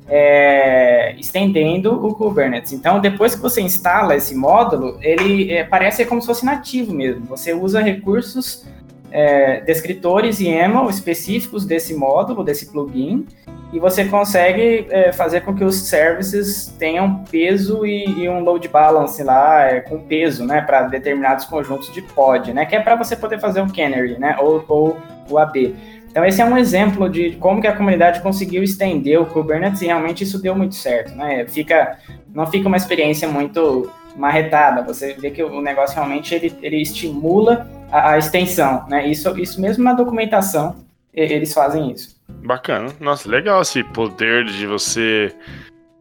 é, estendendo o Kubernetes. Então, depois que você instala esse módulo, ele é, parece como se fosse nativo mesmo. Você usa recursos é, descritores YAML específicos desse módulo, desse plugin, e você consegue é, fazer com que os services tenham peso e, e um load balance lá é, com peso, né, para determinados conjuntos de pod, né, que é para você poder fazer o canary, né, ou, ou o AB. Então esse é um exemplo de como que a comunidade conseguiu estender o Kubernetes e realmente isso deu muito certo, né? Fica, não fica uma experiência muito marretada. Você vê que o negócio realmente ele, ele estimula a, a extensão, né? Isso, isso mesmo na documentação eles fazem isso. Bacana. Nossa, legal esse poder de você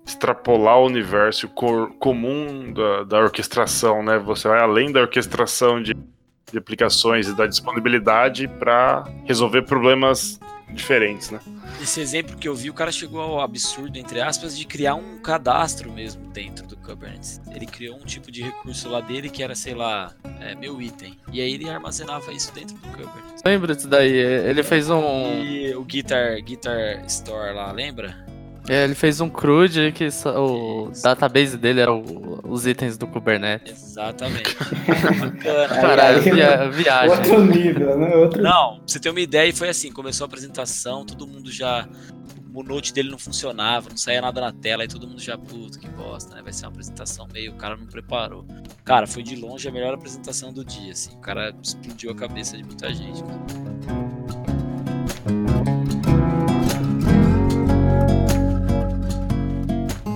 extrapolar o universo comum da, da orquestração, né? Você vai além da orquestração de, de aplicações e da disponibilidade para resolver problemas diferentes, né? Esse exemplo que eu vi, o cara chegou ao absurdo, entre aspas, de criar um cadastro mesmo dentro do Kubernetes. Ele criou um tipo de recurso lá dele que era, sei lá, é, meu item. E aí ele armazenava isso dentro do Kubernetes. Lembra disso daí? Ele fez um. E o Guitar, Guitar Store lá, lembra? É, ele fez um CRUD que só- o database dele era o- os itens do Kubernetes. Exatamente. Bacana. Caralho, via- viagem. Outro nível, né? Outro Não, pra você ter uma ideia, foi assim, começou a apresentação, todo mundo já. O note dele não funcionava, não saía nada na tela, aí todo mundo já, puto, que bosta, né? Vai ser uma apresentação meio, o cara não preparou. Cara, foi de longe a melhor apresentação do dia, assim. O cara explodiu a cabeça de muita gente, cara.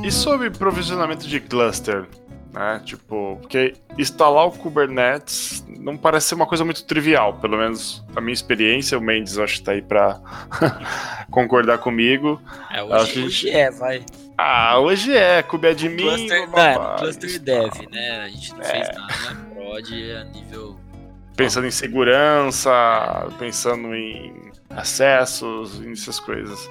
E sobre provisionamento de cluster? Né? Tipo, porque instalar o Kubernetes não parece ser uma coisa muito trivial, pelo menos a minha experiência. O Mendes acho que tá aí pra concordar comigo. É, hoje, que- hoje é, vai. Ah, hoje é, Kubeadmin. Cluster, não, é, no cluster dev, né? A gente não fez nada, né? Prod a nível. Pensando em segurança, pensando em acessos, essas coisas.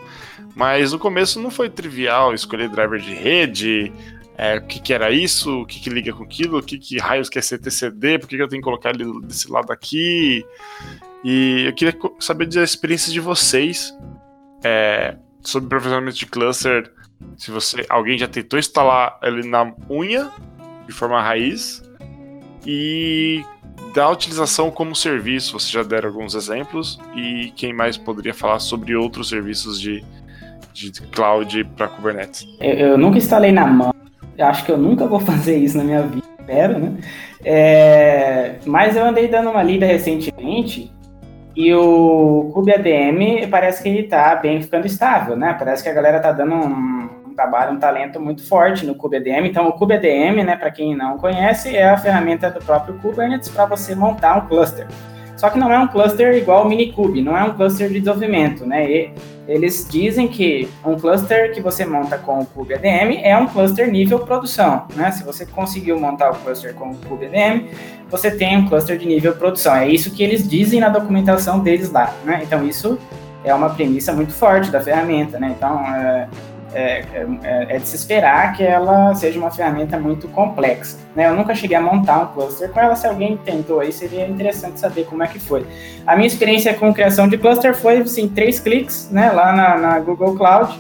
Mas no começo não foi trivial escolher driver de rede, é, o que, que era isso, o que, que liga com aquilo, o que, que raios quer ser TCD, por que, que eu tenho que colocar ele desse lado aqui. E eu queria saber da experiência de vocês é, sobre provisionamento de cluster. Se você, alguém já tentou instalar ele na unha, de forma raiz, e da utilização como serviço, vocês já deram alguns exemplos, e quem mais poderia falar sobre outros serviços de, de cloud para Kubernetes? Eu, eu nunca instalei na mão. Eu acho que eu nunca vou fazer isso na minha vida, espero, né? É, mas eu andei dando uma lida recentemente e o KubeADM parece que ele tá bem ficando estável, né? Parece que a galera tá dando um trabalho, um talento muito forte no KubeADM. Então, o KubeADM, né, para quem não conhece, é a ferramenta do próprio Kubernetes para você montar um cluster. Só que não é um cluster igual o Minikube, não é um cluster de desenvolvimento, né? E eles dizem que um cluster que você monta com o KubeADM é um cluster nível produção, né? Se você conseguiu montar o cluster com o KubeADM, você tem um cluster de nível produção. É isso que eles dizem na documentação deles lá, né? Então isso é uma premissa muito forte da ferramenta, né? Então é, é, é, é de se esperar que ela seja uma ferramenta muito complexa. Né? Eu nunca cheguei a montar um cluster com ela, se alguém tentou aí, seria interessante saber como é que foi. A minha experiência com criação de cluster foi, assim, três cliques, né, lá na, na Google Cloud,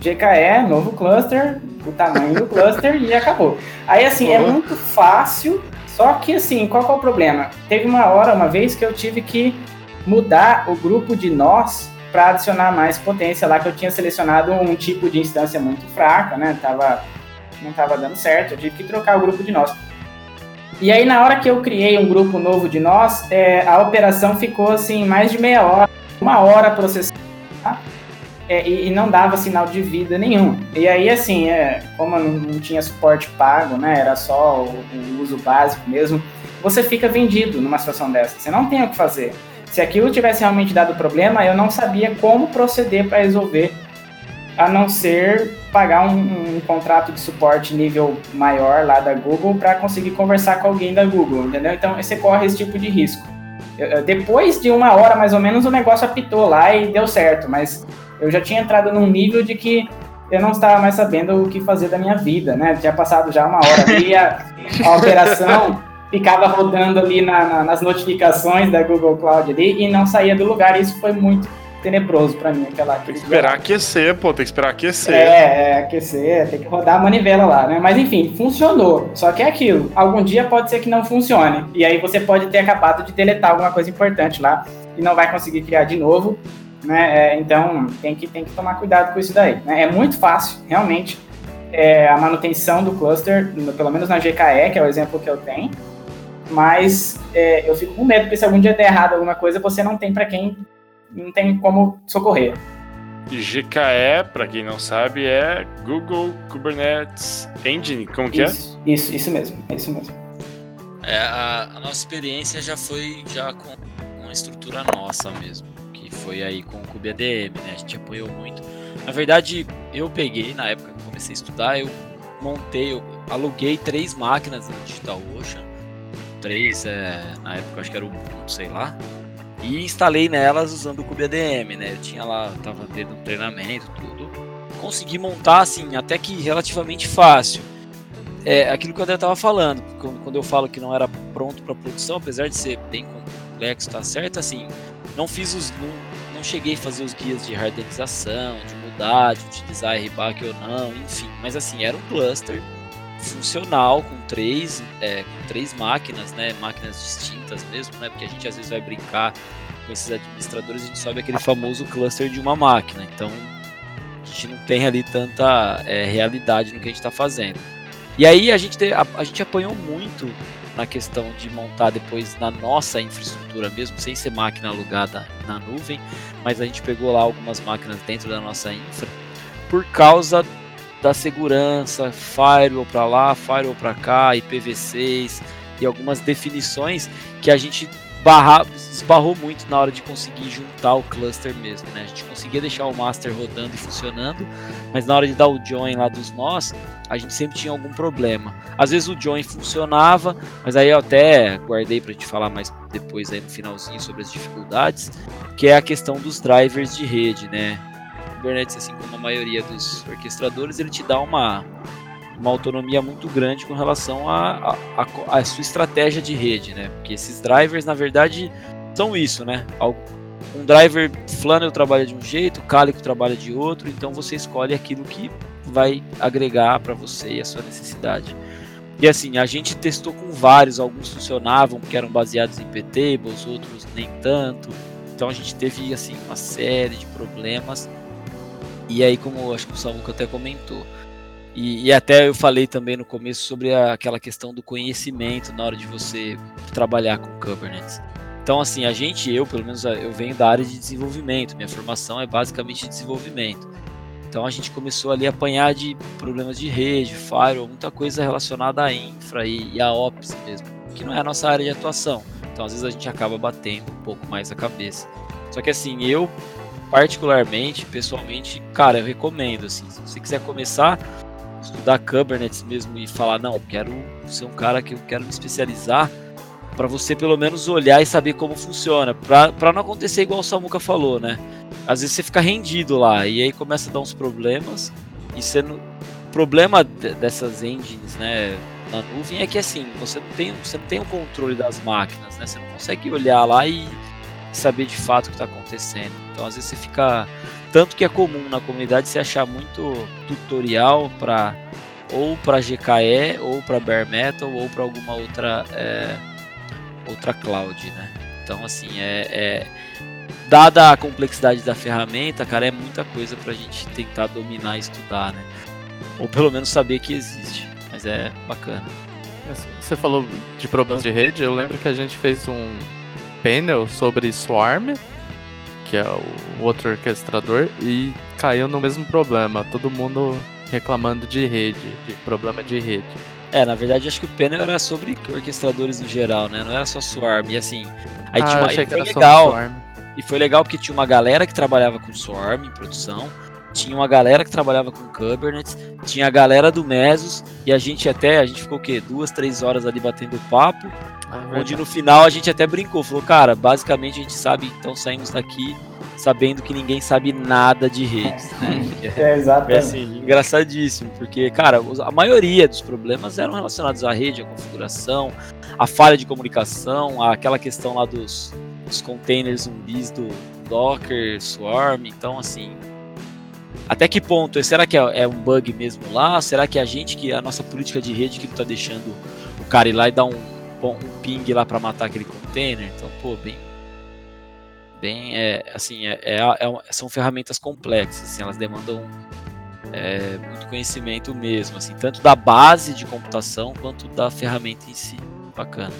GKE, novo cluster, o tamanho do cluster e acabou. Aí, assim, é muito fácil, só que, assim, qual que é o problema? Teve uma hora, uma vez, que eu tive que mudar o grupo de nós para adicionar mais potência lá, que eu tinha selecionado um tipo de instância muito fraca, né, tava, não estava dando certo, eu tive que trocar o grupo de nós. E aí, na hora que eu criei um grupo novo de nós, é, a operação ficou assim, mais de meia hora, uma hora processando, é, e, e não dava sinal de vida nenhum. E aí, assim, é, como não, não tinha suporte pago, né, era só o, o uso básico mesmo, você fica vendido numa situação dessa, você não tem o que fazer. Se aquilo tivesse realmente dado problema, eu não sabia como proceder para resolver, a não ser pagar um, um contrato de suporte nível maior lá da Google para conseguir conversar com alguém da Google, entendeu? Então você corre esse tipo de risco. Eu- depois de uma hora mais ou menos o negócio apitou lá e deu certo, mas eu já tinha entrado num nível de que eu não estava mais sabendo o que fazer da minha vida, né? Tinha passado já uma hora ali, a, a operação ficava rodando ali na- na- nas notificações da Google Cloud ali e não saía do lugar. Isso foi muito tenebroso para mim, aquela Tem que esperar aquecer, pô, tem que esperar aquecer. é, é, aquecer, tem que rodar a manivela lá, né? Mas enfim, funcionou. Só que é aquilo. Algum dia pode ser que não funcione. E aí você pode ter acabado de deletar alguma coisa importante lá e não vai conseguir criar de novo. Né? É, então tem que, tem que tomar cuidado com isso daí. né? É muito fácil, realmente, é, a manutenção do cluster, pelo menos na GKE, que é o exemplo que eu tenho. Mas é, eu fico com medo, porque se algum dia der errado alguma coisa, você não tem para quem, não tem como socorrer. GKE, é, para quem não sabe, é Google Kubernetes Engine, como que é? isso, é? Isso, isso mesmo, é isso mesmo. É, a, a, nossa experiência já foi já com uma estrutura nossa mesmo, que foi aí com o KubeADM, né? A gente apoiou muito. Na verdade, eu peguei, na época que comecei a estudar, eu montei, eu aluguei três máquinas no Digital Ocean 3, é, na época acho que era o Ubuntu, sei lá. E instalei nelas usando o KubeADM, né? Eu tinha lá, tava tendo um treinamento, tudo. Consegui montar, assim, até que relativamente fácil. É aquilo que o André tava falando, quando eu falo que não era pronto para produção, apesar de ser bem complexo, tá certo? Assim, não fiz os. Não, não cheguei a fazer os guias de hardenização, de mudar, de utilizar RBAC ou não, enfim. Mas assim, era um cluster funcional com três, é, com três máquinas, né? Máquinas distintas mesmo, né? Porque a gente às vezes vai brincar com esses administradores, a gente sobe aquele famoso cluster de uma máquina. Então a gente não tem ali tanta é, realidade no que a gente está fazendo. E aí a gente, a, a gente apanhou muito na questão de montar depois na nossa infraestrutura mesmo, sem ser máquina alugada na nuvem, mas a gente pegou lá algumas máquinas dentro da nossa infra por causa da segurança, firewall para lá, firewall para cá, IPv6 e algumas definições que a gente barra, esbarrou muito na hora de conseguir juntar o cluster mesmo, né? A gente conseguia deixar o master rodando e funcionando, mas na hora de dar o join lá dos nós, a gente sempre tinha algum problema. Às vezes o join funcionava, mas aí eu até guardei para te falar mais depois aí no finalzinho sobre as dificuldades, que é a questão dos drivers de rede, né? Kubernetes, assim como a maioria dos orquestradores, ele te dá uma, uma autonomia muito grande com relação à a, a, a, sua estratégia de rede, né? Porque esses drivers, na verdade, são isso, né? Um driver Flannel trabalha de um jeito, Calico trabalha de outro, então você escolhe aquilo que vai agregar para você e a sua necessidade. E assim, a gente testou com vários, alguns funcionavam porque eram baseados em PTables, outros nem tanto. Então a gente teve assim uma série de problemas e aí, como acho que o Samuca até comentou, e, e, até eu falei também no começo sobre a, aquela questão do conhecimento na hora de você trabalhar com Kubernetes. Então, assim, a gente, eu pelo menos, eu venho da área de desenvolvimento, minha formação é basicamente desenvolvimento. Então a gente começou ali a apanhar de problemas de rede, firewall, muita coisa relacionada à infra e, e a ops mesmo, que não é a nossa área de atuação. Então às vezes a gente acaba batendo um pouco mais a cabeça. Só que assim, eu particularmente, pessoalmente, cara, eu recomendo, assim, se você quiser começar a estudar Kubernetes mesmo e falar, não, quero ser um cara que eu quero me especializar, para você pelo menos olhar e saber como funciona, para não acontecer igual o Samuca falou, né? Às vezes você fica rendido lá e aí começa a dar uns problemas e você não... o problema dessas engines, né, na nuvem é que assim, você não tem, você não tem o controle das máquinas, né? Você não consegue olhar lá e saber de fato o que está acontecendo. Então, às vezes você fica. Tanto que é comum na comunidade você achar muito tutorial para ou para GKE, ou para Bare Metal, ou para alguma outra é, outra cloud, né? Então, assim, é, é, dada a complexidade da ferramenta, cara, é muita coisa para a gente tentar dominar e estudar, né? Ou pelo menos saber que existe. Mas é bacana. Você falou de problemas de rede, eu lembro que a gente fez um, painel sobre Swarm, que é o outro orquestrador, e caiu no mesmo problema. Todo mundo reclamando de rede, de problema de rede. É, na verdade acho que o painel era sobre orquestradores no geral, né? Não era só Swarm. E assim, aí ah, tinha uma, achei que era legal. Swarm. E foi legal porque tinha uma galera que trabalhava com Swarm em produção, tinha uma galera que trabalhava com Kubernetes, tinha a galera do Mesos, e a gente até, a gente ficou o quê? Duas, três horas ali batendo papo, É onde no final a gente até brincou, falou, cara, basicamente a gente sabe, então saímos daqui sabendo que ninguém sabe nada de redes, né? É- É, é exatamente. assim, engraçadíssimo, porque, cara, a maioria dos problemas eram relacionados à rede, à configuração, à falha de comunicação, àquela questão lá dos, dos containers zumbis do Docker, Swarm, então assim. Até que ponto? Será que é, é um bug mesmo lá? Será que é a gente que a nossa política de rede que não tá deixando o cara ir lá e dar um, um ping lá para matar aquele container? Então, pô, bem bem é, assim é, é, é são ferramentas complexas assim, elas demandam é, muito conhecimento mesmo assim tanto da base de computação quanto da ferramenta em si bacana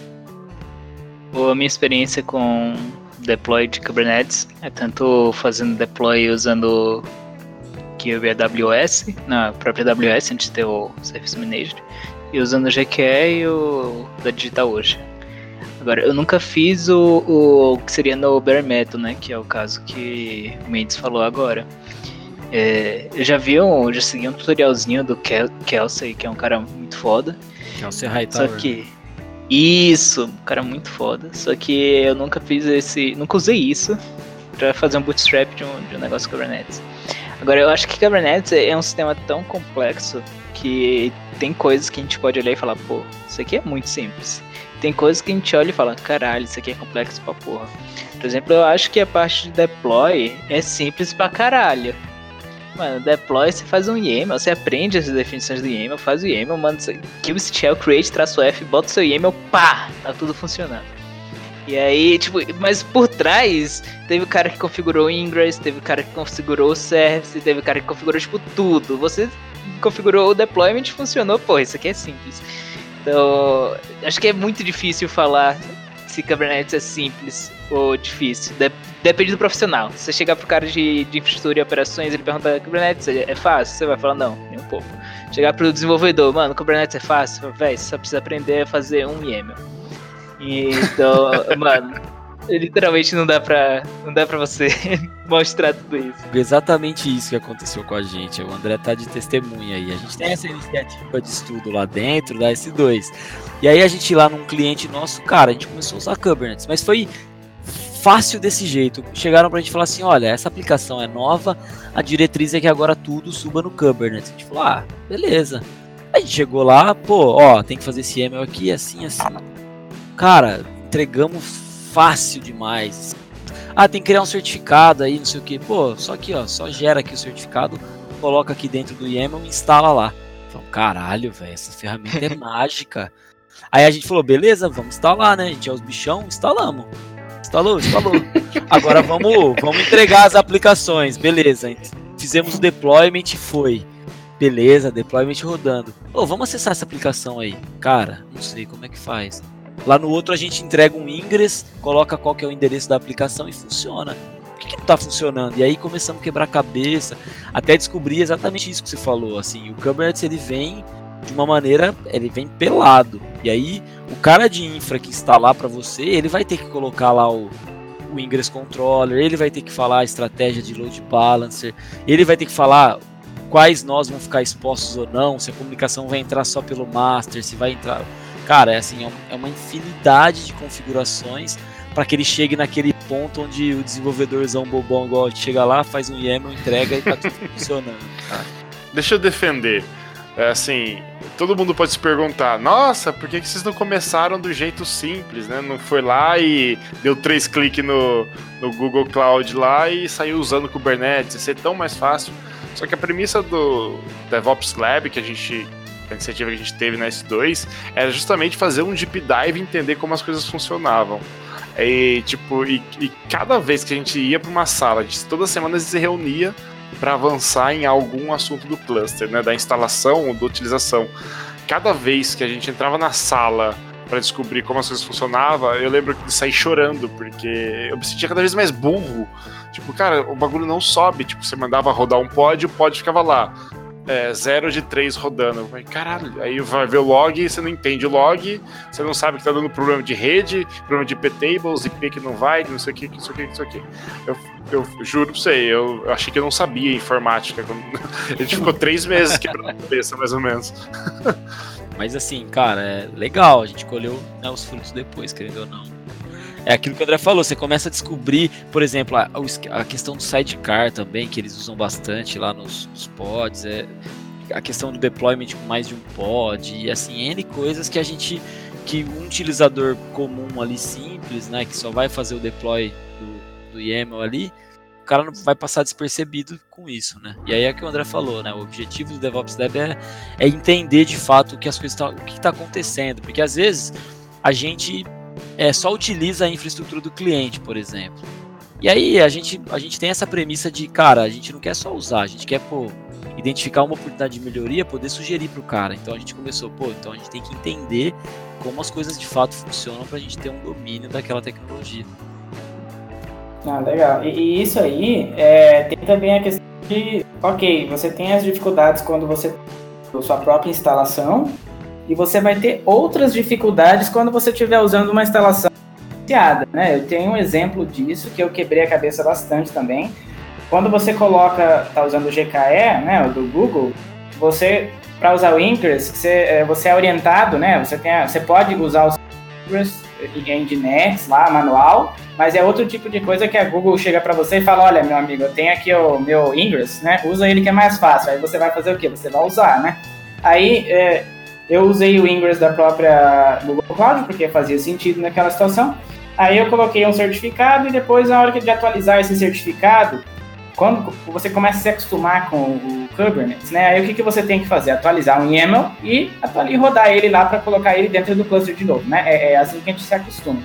A minha experiência com deploy de Kubernetes é tanto fazendo deploy usando Kube AWS, na própria AWS, antes de ter o Service Manager, e usando o GKE e o da DigitalOcean. Agora, eu nunca fiz o, o que seria no Bare Metal, né, que é o caso que o Mendes falou agora. É, eu já vi um, já segui um tutorialzinho do Kel Kelsey, que é um cara muito foda. é o Serra Só que Isso, um cara muito foda. Só que eu nunca fiz esse. Nunca usei isso pra fazer um bootstrap de um, de um negócio Kubernetes. Agora, eu acho que Kubernetes é um sistema tão complexo que tem coisas que a gente pode olhar e falar, pô, isso aqui é muito simples. Tem coisas que a gente olha e fala, caralho, isso aqui é complexo pra porra. Por exemplo, eu acho que a parte de deploy é simples pra caralho. Mano, deploy, você faz um YAML, você aprende as definições do YAML, faz o YAML, manda kubectl create, traço F, bota o seu YAML, pá, tá tudo funcionando. E aí, tipo, mas por trás, teve o cara que configurou o Ingress, teve o cara que configurou o Service, teve o cara que configurou, tipo, tudo. Você configurou o deployment e funcionou, pô, isso aqui é simples. Então, acho que é muito difícil falar se Kubernetes é simples ou difícil. depende do profissional. Se você chegar pro cara de, de infraestrutura e operações ele pergunta, Kubernetes é, é fácil? Você vai falar, não, nem um pouco. Chegar pro desenvolvedor, mano, Kubernetes é fácil? Véi, você só precisa aprender a fazer um YAML. Então, mano, literalmente não dá pra, não dá pra você mostrar tudo isso. Exatamente isso que aconteceu com a gente. O André tá de testemunha aí. A gente tem essa iniciativa de estudo lá dentro da S2. E aí a gente lá num cliente nosso, cara, a gente começou a usar Kubernetes, mas foi fácil desse jeito. Chegaram pra gente falar assim: olha, essa aplicação é nova, a diretriz é que agora tudo suba no Kubernetes. A gente falou: ah, beleza. A gente chegou lá, pô, ó, tem que fazer esse YAML aqui, assim, assim. Cara, entregamos fácil demais. Ah, tem que criar um certificado aí, não sei o que. Pô, só aqui, ó, só gera aqui o certificado, coloca aqui dentro do YAML e instala lá. Então, caralho, velho, essa ferramenta é mágica. Aí a gente falou, beleza, vamos instalar, né? A gente é os bichão, instalamos. Instalou, instalou. Agora vamos, vamos entregar as aplicações, beleza. Fizemos o deployment e foi. Beleza, deployment rodando. Ô, vamos acessar essa aplicação aí. Cara, não sei como é que faz. Lá no outro a gente entrega um ingress, coloca qual que é o endereço da aplicação e funciona. Por que, que não está funcionando? E aí começamos a quebrar a cabeça, até descobrir exatamente isso que você falou. Assim, o Kubernetes ele vem de uma maneira, ele vem pelado. E aí o cara de infra que está lá para você, ele vai ter que colocar lá o, o ingress controller, ele vai ter que falar a estratégia de load balancer, ele vai ter que falar quais nós vão ficar expostos ou não, se a comunicação vai entrar só pelo master, se vai entrar Cara, é assim, é, é uma infinidade de configurações para que ele chegue naquele ponto onde o desenvolvedorzão bobão igual chega lá, faz um YAML, entrega e tá tudo funcionando. Deixa eu defender. É assim, todo mundo pode se perguntar, nossa, por que, que vocês não começaram do jeito simples, né? Não foi lá e deu três cliques no, no Google Cloud lá e saiu usando Kubernetes, ia ser tão mais fácil. Só que a premissa do DevOps Lab que a gente a iniciativa que a gente teve na S2 era justamente fazer um deep dive e entender como as coisas funcionavam. E, tipo, e, e cada vez que a gente ia para uma sala, gente, toda semana a gente se reunia para avançar em algum assunto do cluster, né, da instalação ou da utilização. Cada vez que a gente entrava na sala para descobrir como as coisas funcionavam, eu lembro de sair chorando, porque eu me sentia cada vez mais burro. Tipo, cara, o bagulho não sobe. Tipo, você mandava rodar um pod o pod ficava lá é, 0 de 3 rodando. Falei, caralho, aí vai ver o log, você não entende o log, você não sabe que tá dando problema de rede, problema de P-tables, IP que não vai, não sei o que, não sei o que, não sei o que. Eu, eu juro pra você, eu, eu achei que eu não sabia informática. A gente ficou três meses quebrando a cabeça, mais ou menos. Mas assim, cara, é legal, a gente colheu né, os frutos depois, querendo ou não é aquilo que o André falou, você começa a descobrir, por exemplo, a, a questão do sidecar também, que eles usam bastante lá nos, nos pods, é, a questão do deployment com mais de um pod, e assim, N coisas que a gente, que um utilizador comum ali, simples, né, que só vai fazer o deploy do, do YAML ali, o cara não vai passar despercebido com isso, né? E aí é que o André falou, né? O objetivo do DevOps Lab é, é entender de fato o que as coisas tá, o que está acontecendo, porque às vezes a gente é, só utiliza a infraestrutura do cliente, por exemplo. E aí a gente, a gente tem essa premissa de, cara, a gente não quer só usar, a gente quer pô, identificar uma oportunidade de melhoria, poder sugerir para o cara. Então a gente começou, pô, então a gente tem que entender como as coisas de fato funcionam para a gente ter um domínio daquela tecnologia. Ah, legal. E, e isso aí é, tem também a questão de, ok, você tem as dificuldades quando você sua própria instalação, e você vai ter outras dificuldades quando você estiver usando uma instalação iniciada, né? Eu tenho um exemplo disso que eu quebrei a cabeça bastante também. Quando você coloca, tá usando o GKE, né, do Google, você para usar o Ingress, você, é, você é orientado, né? Você tem, você pode usar o Ingress Nginx lá, manual, mas é outro tipo de coisa que a Google chega para você e fala, olha, meu amigo, eu tenho aqui o meu Ingress, né? Usa ele que é mais fácil. Aí você vai fazer o quê? Você vai usar, né? Aí é, eu usei o Ingress da própria Google Cloud, porque fazia sentido naquela situação. Aí eu coloquei um certificado e depois, na hora de atualizar esse certificado, quando você começa a se acostumar com o Kubernetes, né? Aí o que, que você tem que fazer? Atualizar um YAML e rodar ele lá para colocar ele dentro do cluster de novo, né? É, é, assim que a gente se acostuma.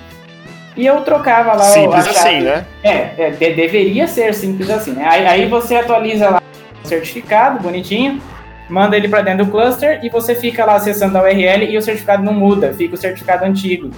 E eu trocava lá Simples assim, né? É, é de, deveria ser simples assim, né? Aí, aí você atualiza lá o certificado, bonitinho, manda ele para dentro do cluster e você fica lá acessando a URL e o certificado não muda, fica o certificado antigo,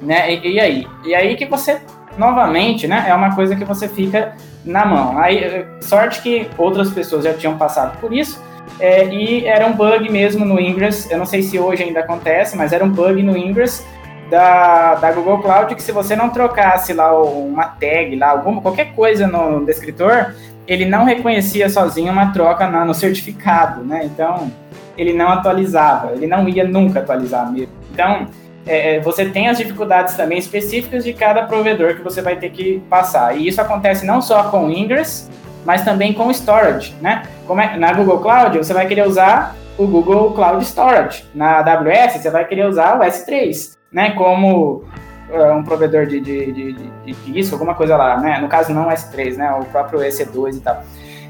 né? E, e aí? E aí que você novamente, né, é uma coisa que você fica na mão. Aí, sorte que outras pessoas já tinham passado por isso, é, e era um bug mesmo no Ingress, eu não sei se hoje ainda acontece, mas era um bug no Ingress da, da Google Cloud que se você não trocasse lá uma tag, lá, alguma, qualquer coisa no descritor, ele não reconhecia sozinho uma troca na, no certificado, né? Então, ele não atualizava, ele não ia nunca atualizar mesmo. Então, é, é, você tem as dificuldades também específicas de cada provedor que você vai ter que passar. E isso acontece não só com o Ingress, mas também com o Storage, né? É, na Google Cloud, você vai querer usar o Google Cloud Storage. Na AWS, você vai querer usar o S3, né? Como uh, um provedor de, de, de, de, alguma coisa lá, né? No caso, não o S3, né? O próprio EC2 e tal.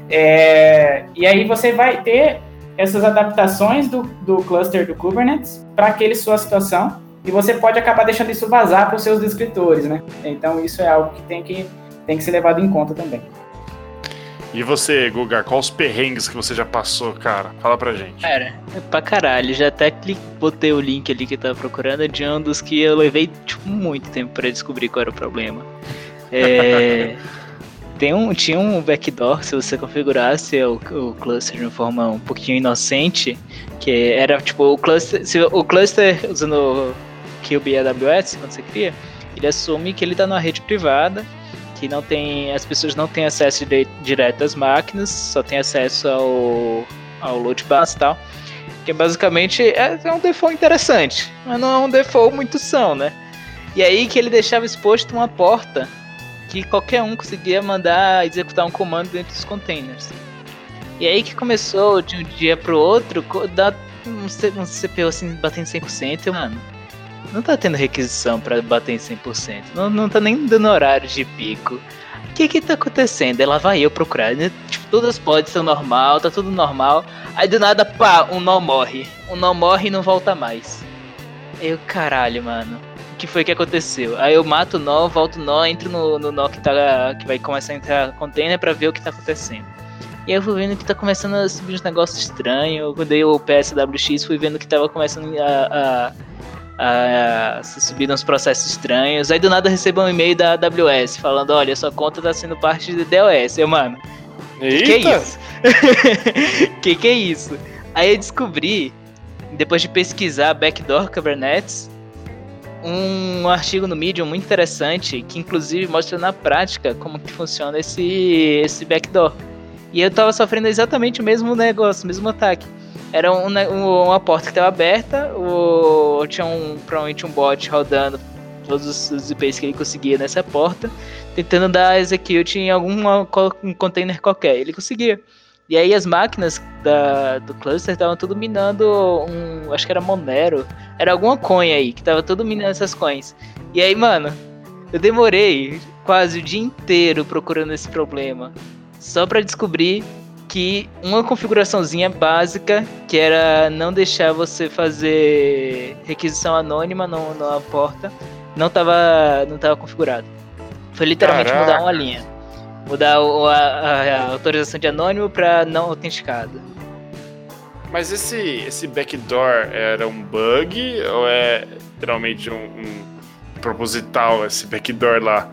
É, e aí você vai ter essas adaptações do, do cluster do Kubernetes para aquele sua situação e você pode acabar deixando isso vazar para os seus escritores, né? Então isso é algo que tem que, tem que ser levado em conta também. E você, Guga, quais os perrengues que você já passou, cara? Fala pra gente. Cara, é pra caralho. Já até botei o link ali que eu tava procurando de um dos que eu levei tipo, muito tempo para descobrir qual era o problema. É, tem um, tinha um backdoor, se você configurasse o, o cluster de uma forma um pouquinho inocente, que era tipo o cluster, se o cluster usando QB AWS, quando você cria, ele assume que ele está numa rede privada, que não tem, as pessoas não têm acesso de, direto às máquinas, só tem acesso ao, ao load balance e tal. Que basicamente é, é um default interessante, mas não é um default muito são, né? E aí que ele deixava exposto uma porta que qualquer um conseguia mandar executar um comando dentro dos containers. E aí que começou de um dia pro outro, dar um, um CPU assim batendo 100%, mano não tá tendo requisição para bater em 100%. Não, não tá nem dando horário de pico. O que que tá acontecendo? Ela vai eu procurar. Né? Tipo, todas as pods são normal, tá tudo normal. Aí do nada, pá, um nó morre. Um nó morre e não volta mais. Eu, caralho, mano. O que foi que aconteceu? Aí eu mato o nó, volto o nó, entro no, no nó que, tá, que vai começar a entrar container pra ver o que tá acontecendo. E eu fui vendo que tá começando a subir uns negócios estranhos. Eu dei o PSWX, fui vendo que tava começando a, a a, se subir uns processos estranhos. Aí do nada recebo um e-mail da AWS falando: olha, sua conta tá sendo parte do DOS. Eu, mano, Eita. que, que é isso? que que é isso? Aí eu descobri, depois de pesquisar backdoor Kubernetes, um artigo no Medium muito interessante que inclusive mostra na prática como que funciona esse, esse backdoor. E eu tava sofrendo exatamente o mesmo negócio, o mesmo ataque. Era um, um, uma porta que estava aberta, o, tinha um, provavelmente um bot rodando todos os IPs que ele conseguia nessa porta, tentando dar execute em algum um container qualquer. Ele conseguia. E aí as máquinas da, do cluster estavam tudo minando um. Acho que era Monero. Era alguma coin aí, que tava tudo minando essas coins. E aí, mano, eu demorei quase o dia inteiro procurando esse problema. Só para descobrir que uma configuraçãozinha básica, que era não deixar você fazer requisição anônima no, na porta, não estava não tava configurado. Foi literalmente Caraca. mudar uma linha. Mudar o, a, a, a, autorização de anônimo para não autenticado. Mas esse, esse backdoor era um bug ou é literalmente um, um proposital esse backdoor lá?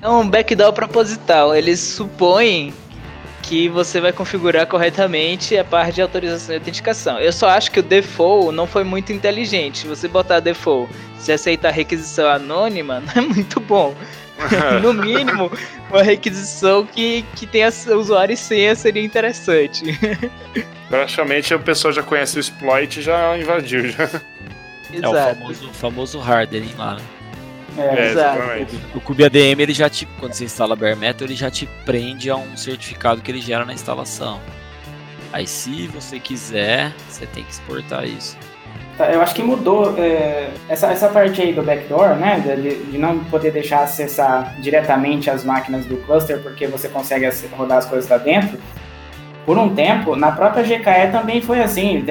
É um backdoor proposital. Eles supõem que você vai configurar corretamente a parte de autorização e autenticação. Eu só acho que o default não foi muito inteligente. Você botar default se aceitar requisição anônima não é muito bom. no mínimo, uma requisição que, que tenha usuário e senha seria interessante. Praticamente a pessoa já conhece o exploit e já invadiu. Já. É o Exato. famoso, famoso hardening lá, né? É, É, Exato. exatamente. O Cube ADM, ele já te, quando você instala Bare Metal, ele já te prende a um certificado que ele gera na instalação. Aí se você quiser, você tem que exportar isso. Tá, Eu acho que mudou é, essa, essa parte aí do backdoor, né? De, de não poder deixar acessar diretamente as máquinas do cluster, porque você consegue rodar as coisas lá dentro. Por um tempo, na própria GKE também foi assim.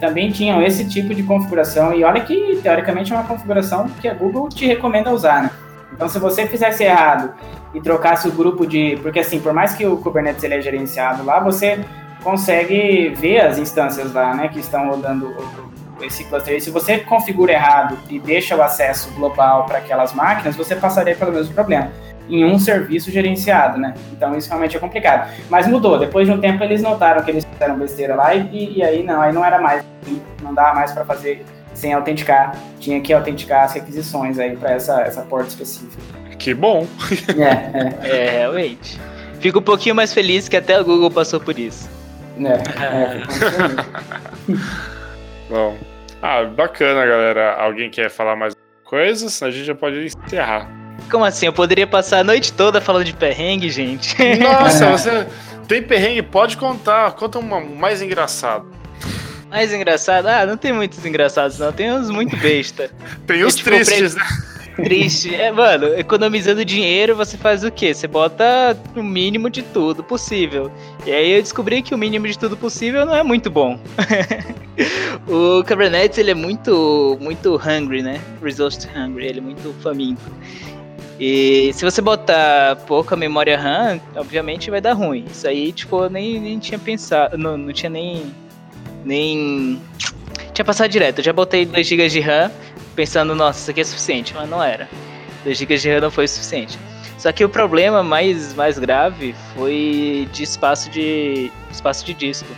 Também tinham esse tipo de configuração. E olha que, teoricamente, é uma configuração que a Google te recomenda usar, né? Então, se você fizesse errado e trocasse o grupo de. Porque, assim, por mais que o Kubernetes ele é gerenciado lá, você consegue ver as instâncias lá, né? Que estão rodando esse cluster. E se você configura errado e deixa o acesso global para aquelas máquinas, você passaria pelo mesmo problema em um serviço gerenciado, né? Então isso realmente é complicado. Mas mudou. Depois de um tempo eles notaram que eles fizeram besteira lá e, e aí não, aí não era mais, não dava mais para fazer sem autenticar. Tinha que autenticar as requisições aí para essa essa porta específica. Que bom. É, é, É, realmente. Fico um pouquinho mais feliz que até o Google passou por isso. é, é, Bom. Ah, bacana, galera. Alguém quer falar mais coisas? A gente já pode encerrar. Como assim? Eu poderia passar a noite toda falando de perrengue, gente? Nossa, você tem perrengue? Pode contar. Conta uma mais engraçado. Mais engraçado? Ah, não tem muitos engraçados, não. Tem uns muito besta. Tem os tipo, tristes, né? Triste. É, mano, economizando dinheiro, você faz o quê? Você bota o mínimo de tudo possível. E aí eu descobri que o mínimo de tudo possível não é muito bom. o Kubernetes, ele é muito, muito hungry, né? Resource hungry, ele é muito faminto. E se você botar pouca memória RAM, obviamente vai dar ruim. Isso aí, tipo, eu nem, nem tinha pensado, não, não tinha nem... nem... Tinha passado direto. Eu já botei 2 GB de RAM, pensando, nossa, isso aqui é suficiente, mas não era. 2 GB de RAM não foi o suficiente. Só que o problema mais, mais grave foi de espaço de espaço de disco.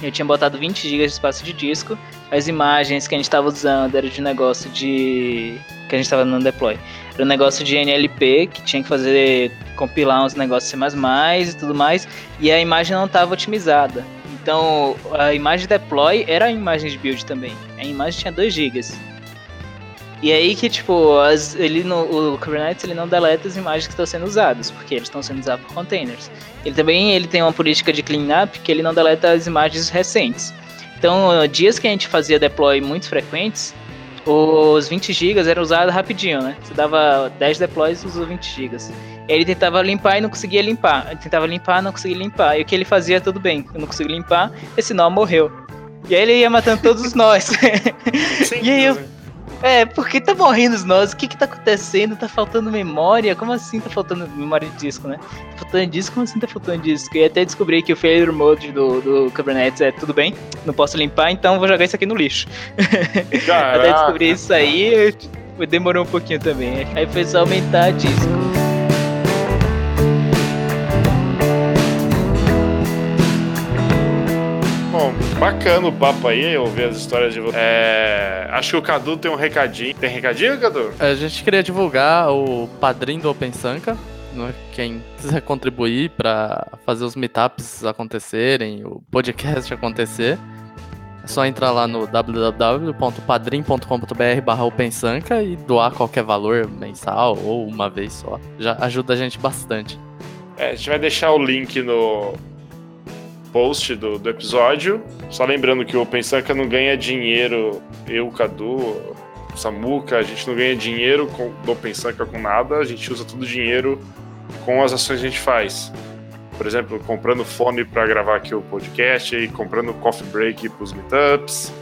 Eu tinha botado 20 GB de espaço de disco, as imagens que a gente estava usando era de negócio de que a gente estava no deploy. Era negócio de NLP que tinha que fazer compilar uns negócios C++ e tudo mais, e a imagem não estava otimizada. Então, a imagem deploy era a imagem de build também. A imagem tinha 2 GB. E aí que, tipo, as, ele no, o Kubernetes ele não deleta as imagens que estão sendo usadas, porque eles estão sendo usados por containers. Ele também ele tem uma política de cleanup que ele não deleta as imagens recentes. Então, dias que a gente fazia deploy muito frequentes, os 20 GB eram usados rapidinho, né? Você dava 10 deploys e usou 20 GB. Ele tentava limpar e não conseguia limpar. Ele tentava limpar não conseguia limpar. E o que ele fazia, tudo bem. Eu não consegui limpar, esse nó morreu. E aí ele ia matando todos os nós. E aí eu- É, porque tá morrendo os nós? O que que tá acontecendo? Tá faltando memória? Como assim tá faltando memória de disco, né? Tá faltando disco? Como assim tá faltando disco? E até descobri que o failure mode do, do Kubernetes é tudo bem, não posso limpar, então vou jogar isso aqui no lixo. Até descobrir isso aí, demorou um pouquinho também. Aí foi só aumentar disco. Bacana o papo aí, ouvir as histórias de vocês. É, acho que o Cadu tem um recadinho. Tem recadinho, Cadu? A gente queria divulgar o padrinho do OpenSanka. né? Quem quiser contribuir para fazer os meetups acontecerem, o podcast acontecer, é só entrar lá no www.padrim.com.br barra OpenSanka e doar qualquer valor mensal ou uma vez só. Já ajuda a gente bastante. É, a gente vai deixar o link no post do, do episódio. Só lembrando que o OpenSanka não ganha dinheiro, eu, Cadu, Samuca, a gente não ganha dinheiro com, do OpenSanka com nada, a gente usa todo o dinheiro com as ações que a gente faz. Por exemplo, comprando fone para gravar aqui o podcast, e comprando coffee break pros meetups,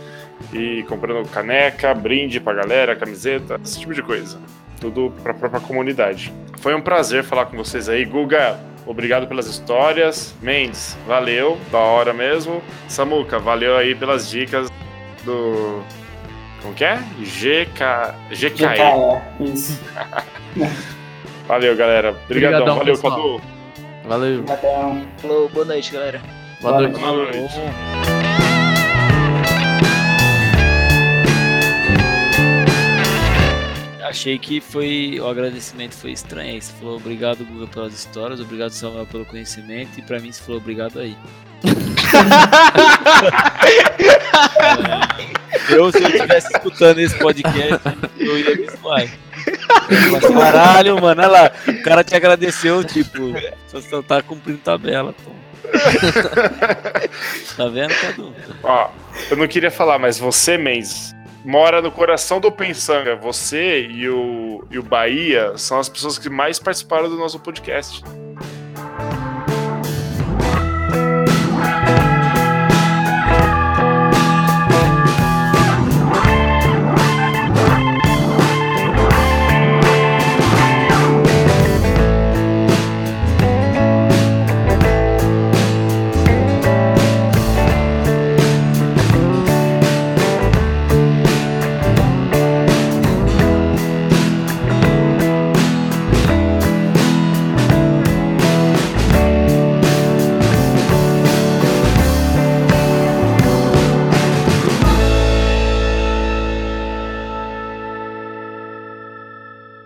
e comprando caneca, brinde pra galera, camiseta, esse tipo de coisa. Tudo pra própria comunidade. Foi um prazer falar com vocês aí. Guga, obrigado pelas histórias. Mendes, valeu, da hora mesmo. Samuca, valeu aí pelas dicas do. Como que é? GK... GKE. GKE, isso. Valeu, galera. Obrigadão. Obrigadão, Valeu, pessoal. Cadu. Valeu. Obrigadão. Falou, boa noite, galera. Boa noite. Boa noite. Achei que foi. O agradecimento foi estranho. Você falou obrigado, Guga, pelas histórias, obrigado, Samuel, pelo conhecimento, e pra mim você falou obrigado aí. Eu, se eu estivesse escutando esse podcast, eu ia me zoar. Caralho, mano, olha lá. O cara te agradeceu, tipo, você tá cumprindo tabela, pô. tá vendo, Cadu? Ó, eu não queria falar, mas você, Mendes, mora no coração do Pensanga. Você e o, e o Bahia são as pessoas que mais participaram do nosso podcast.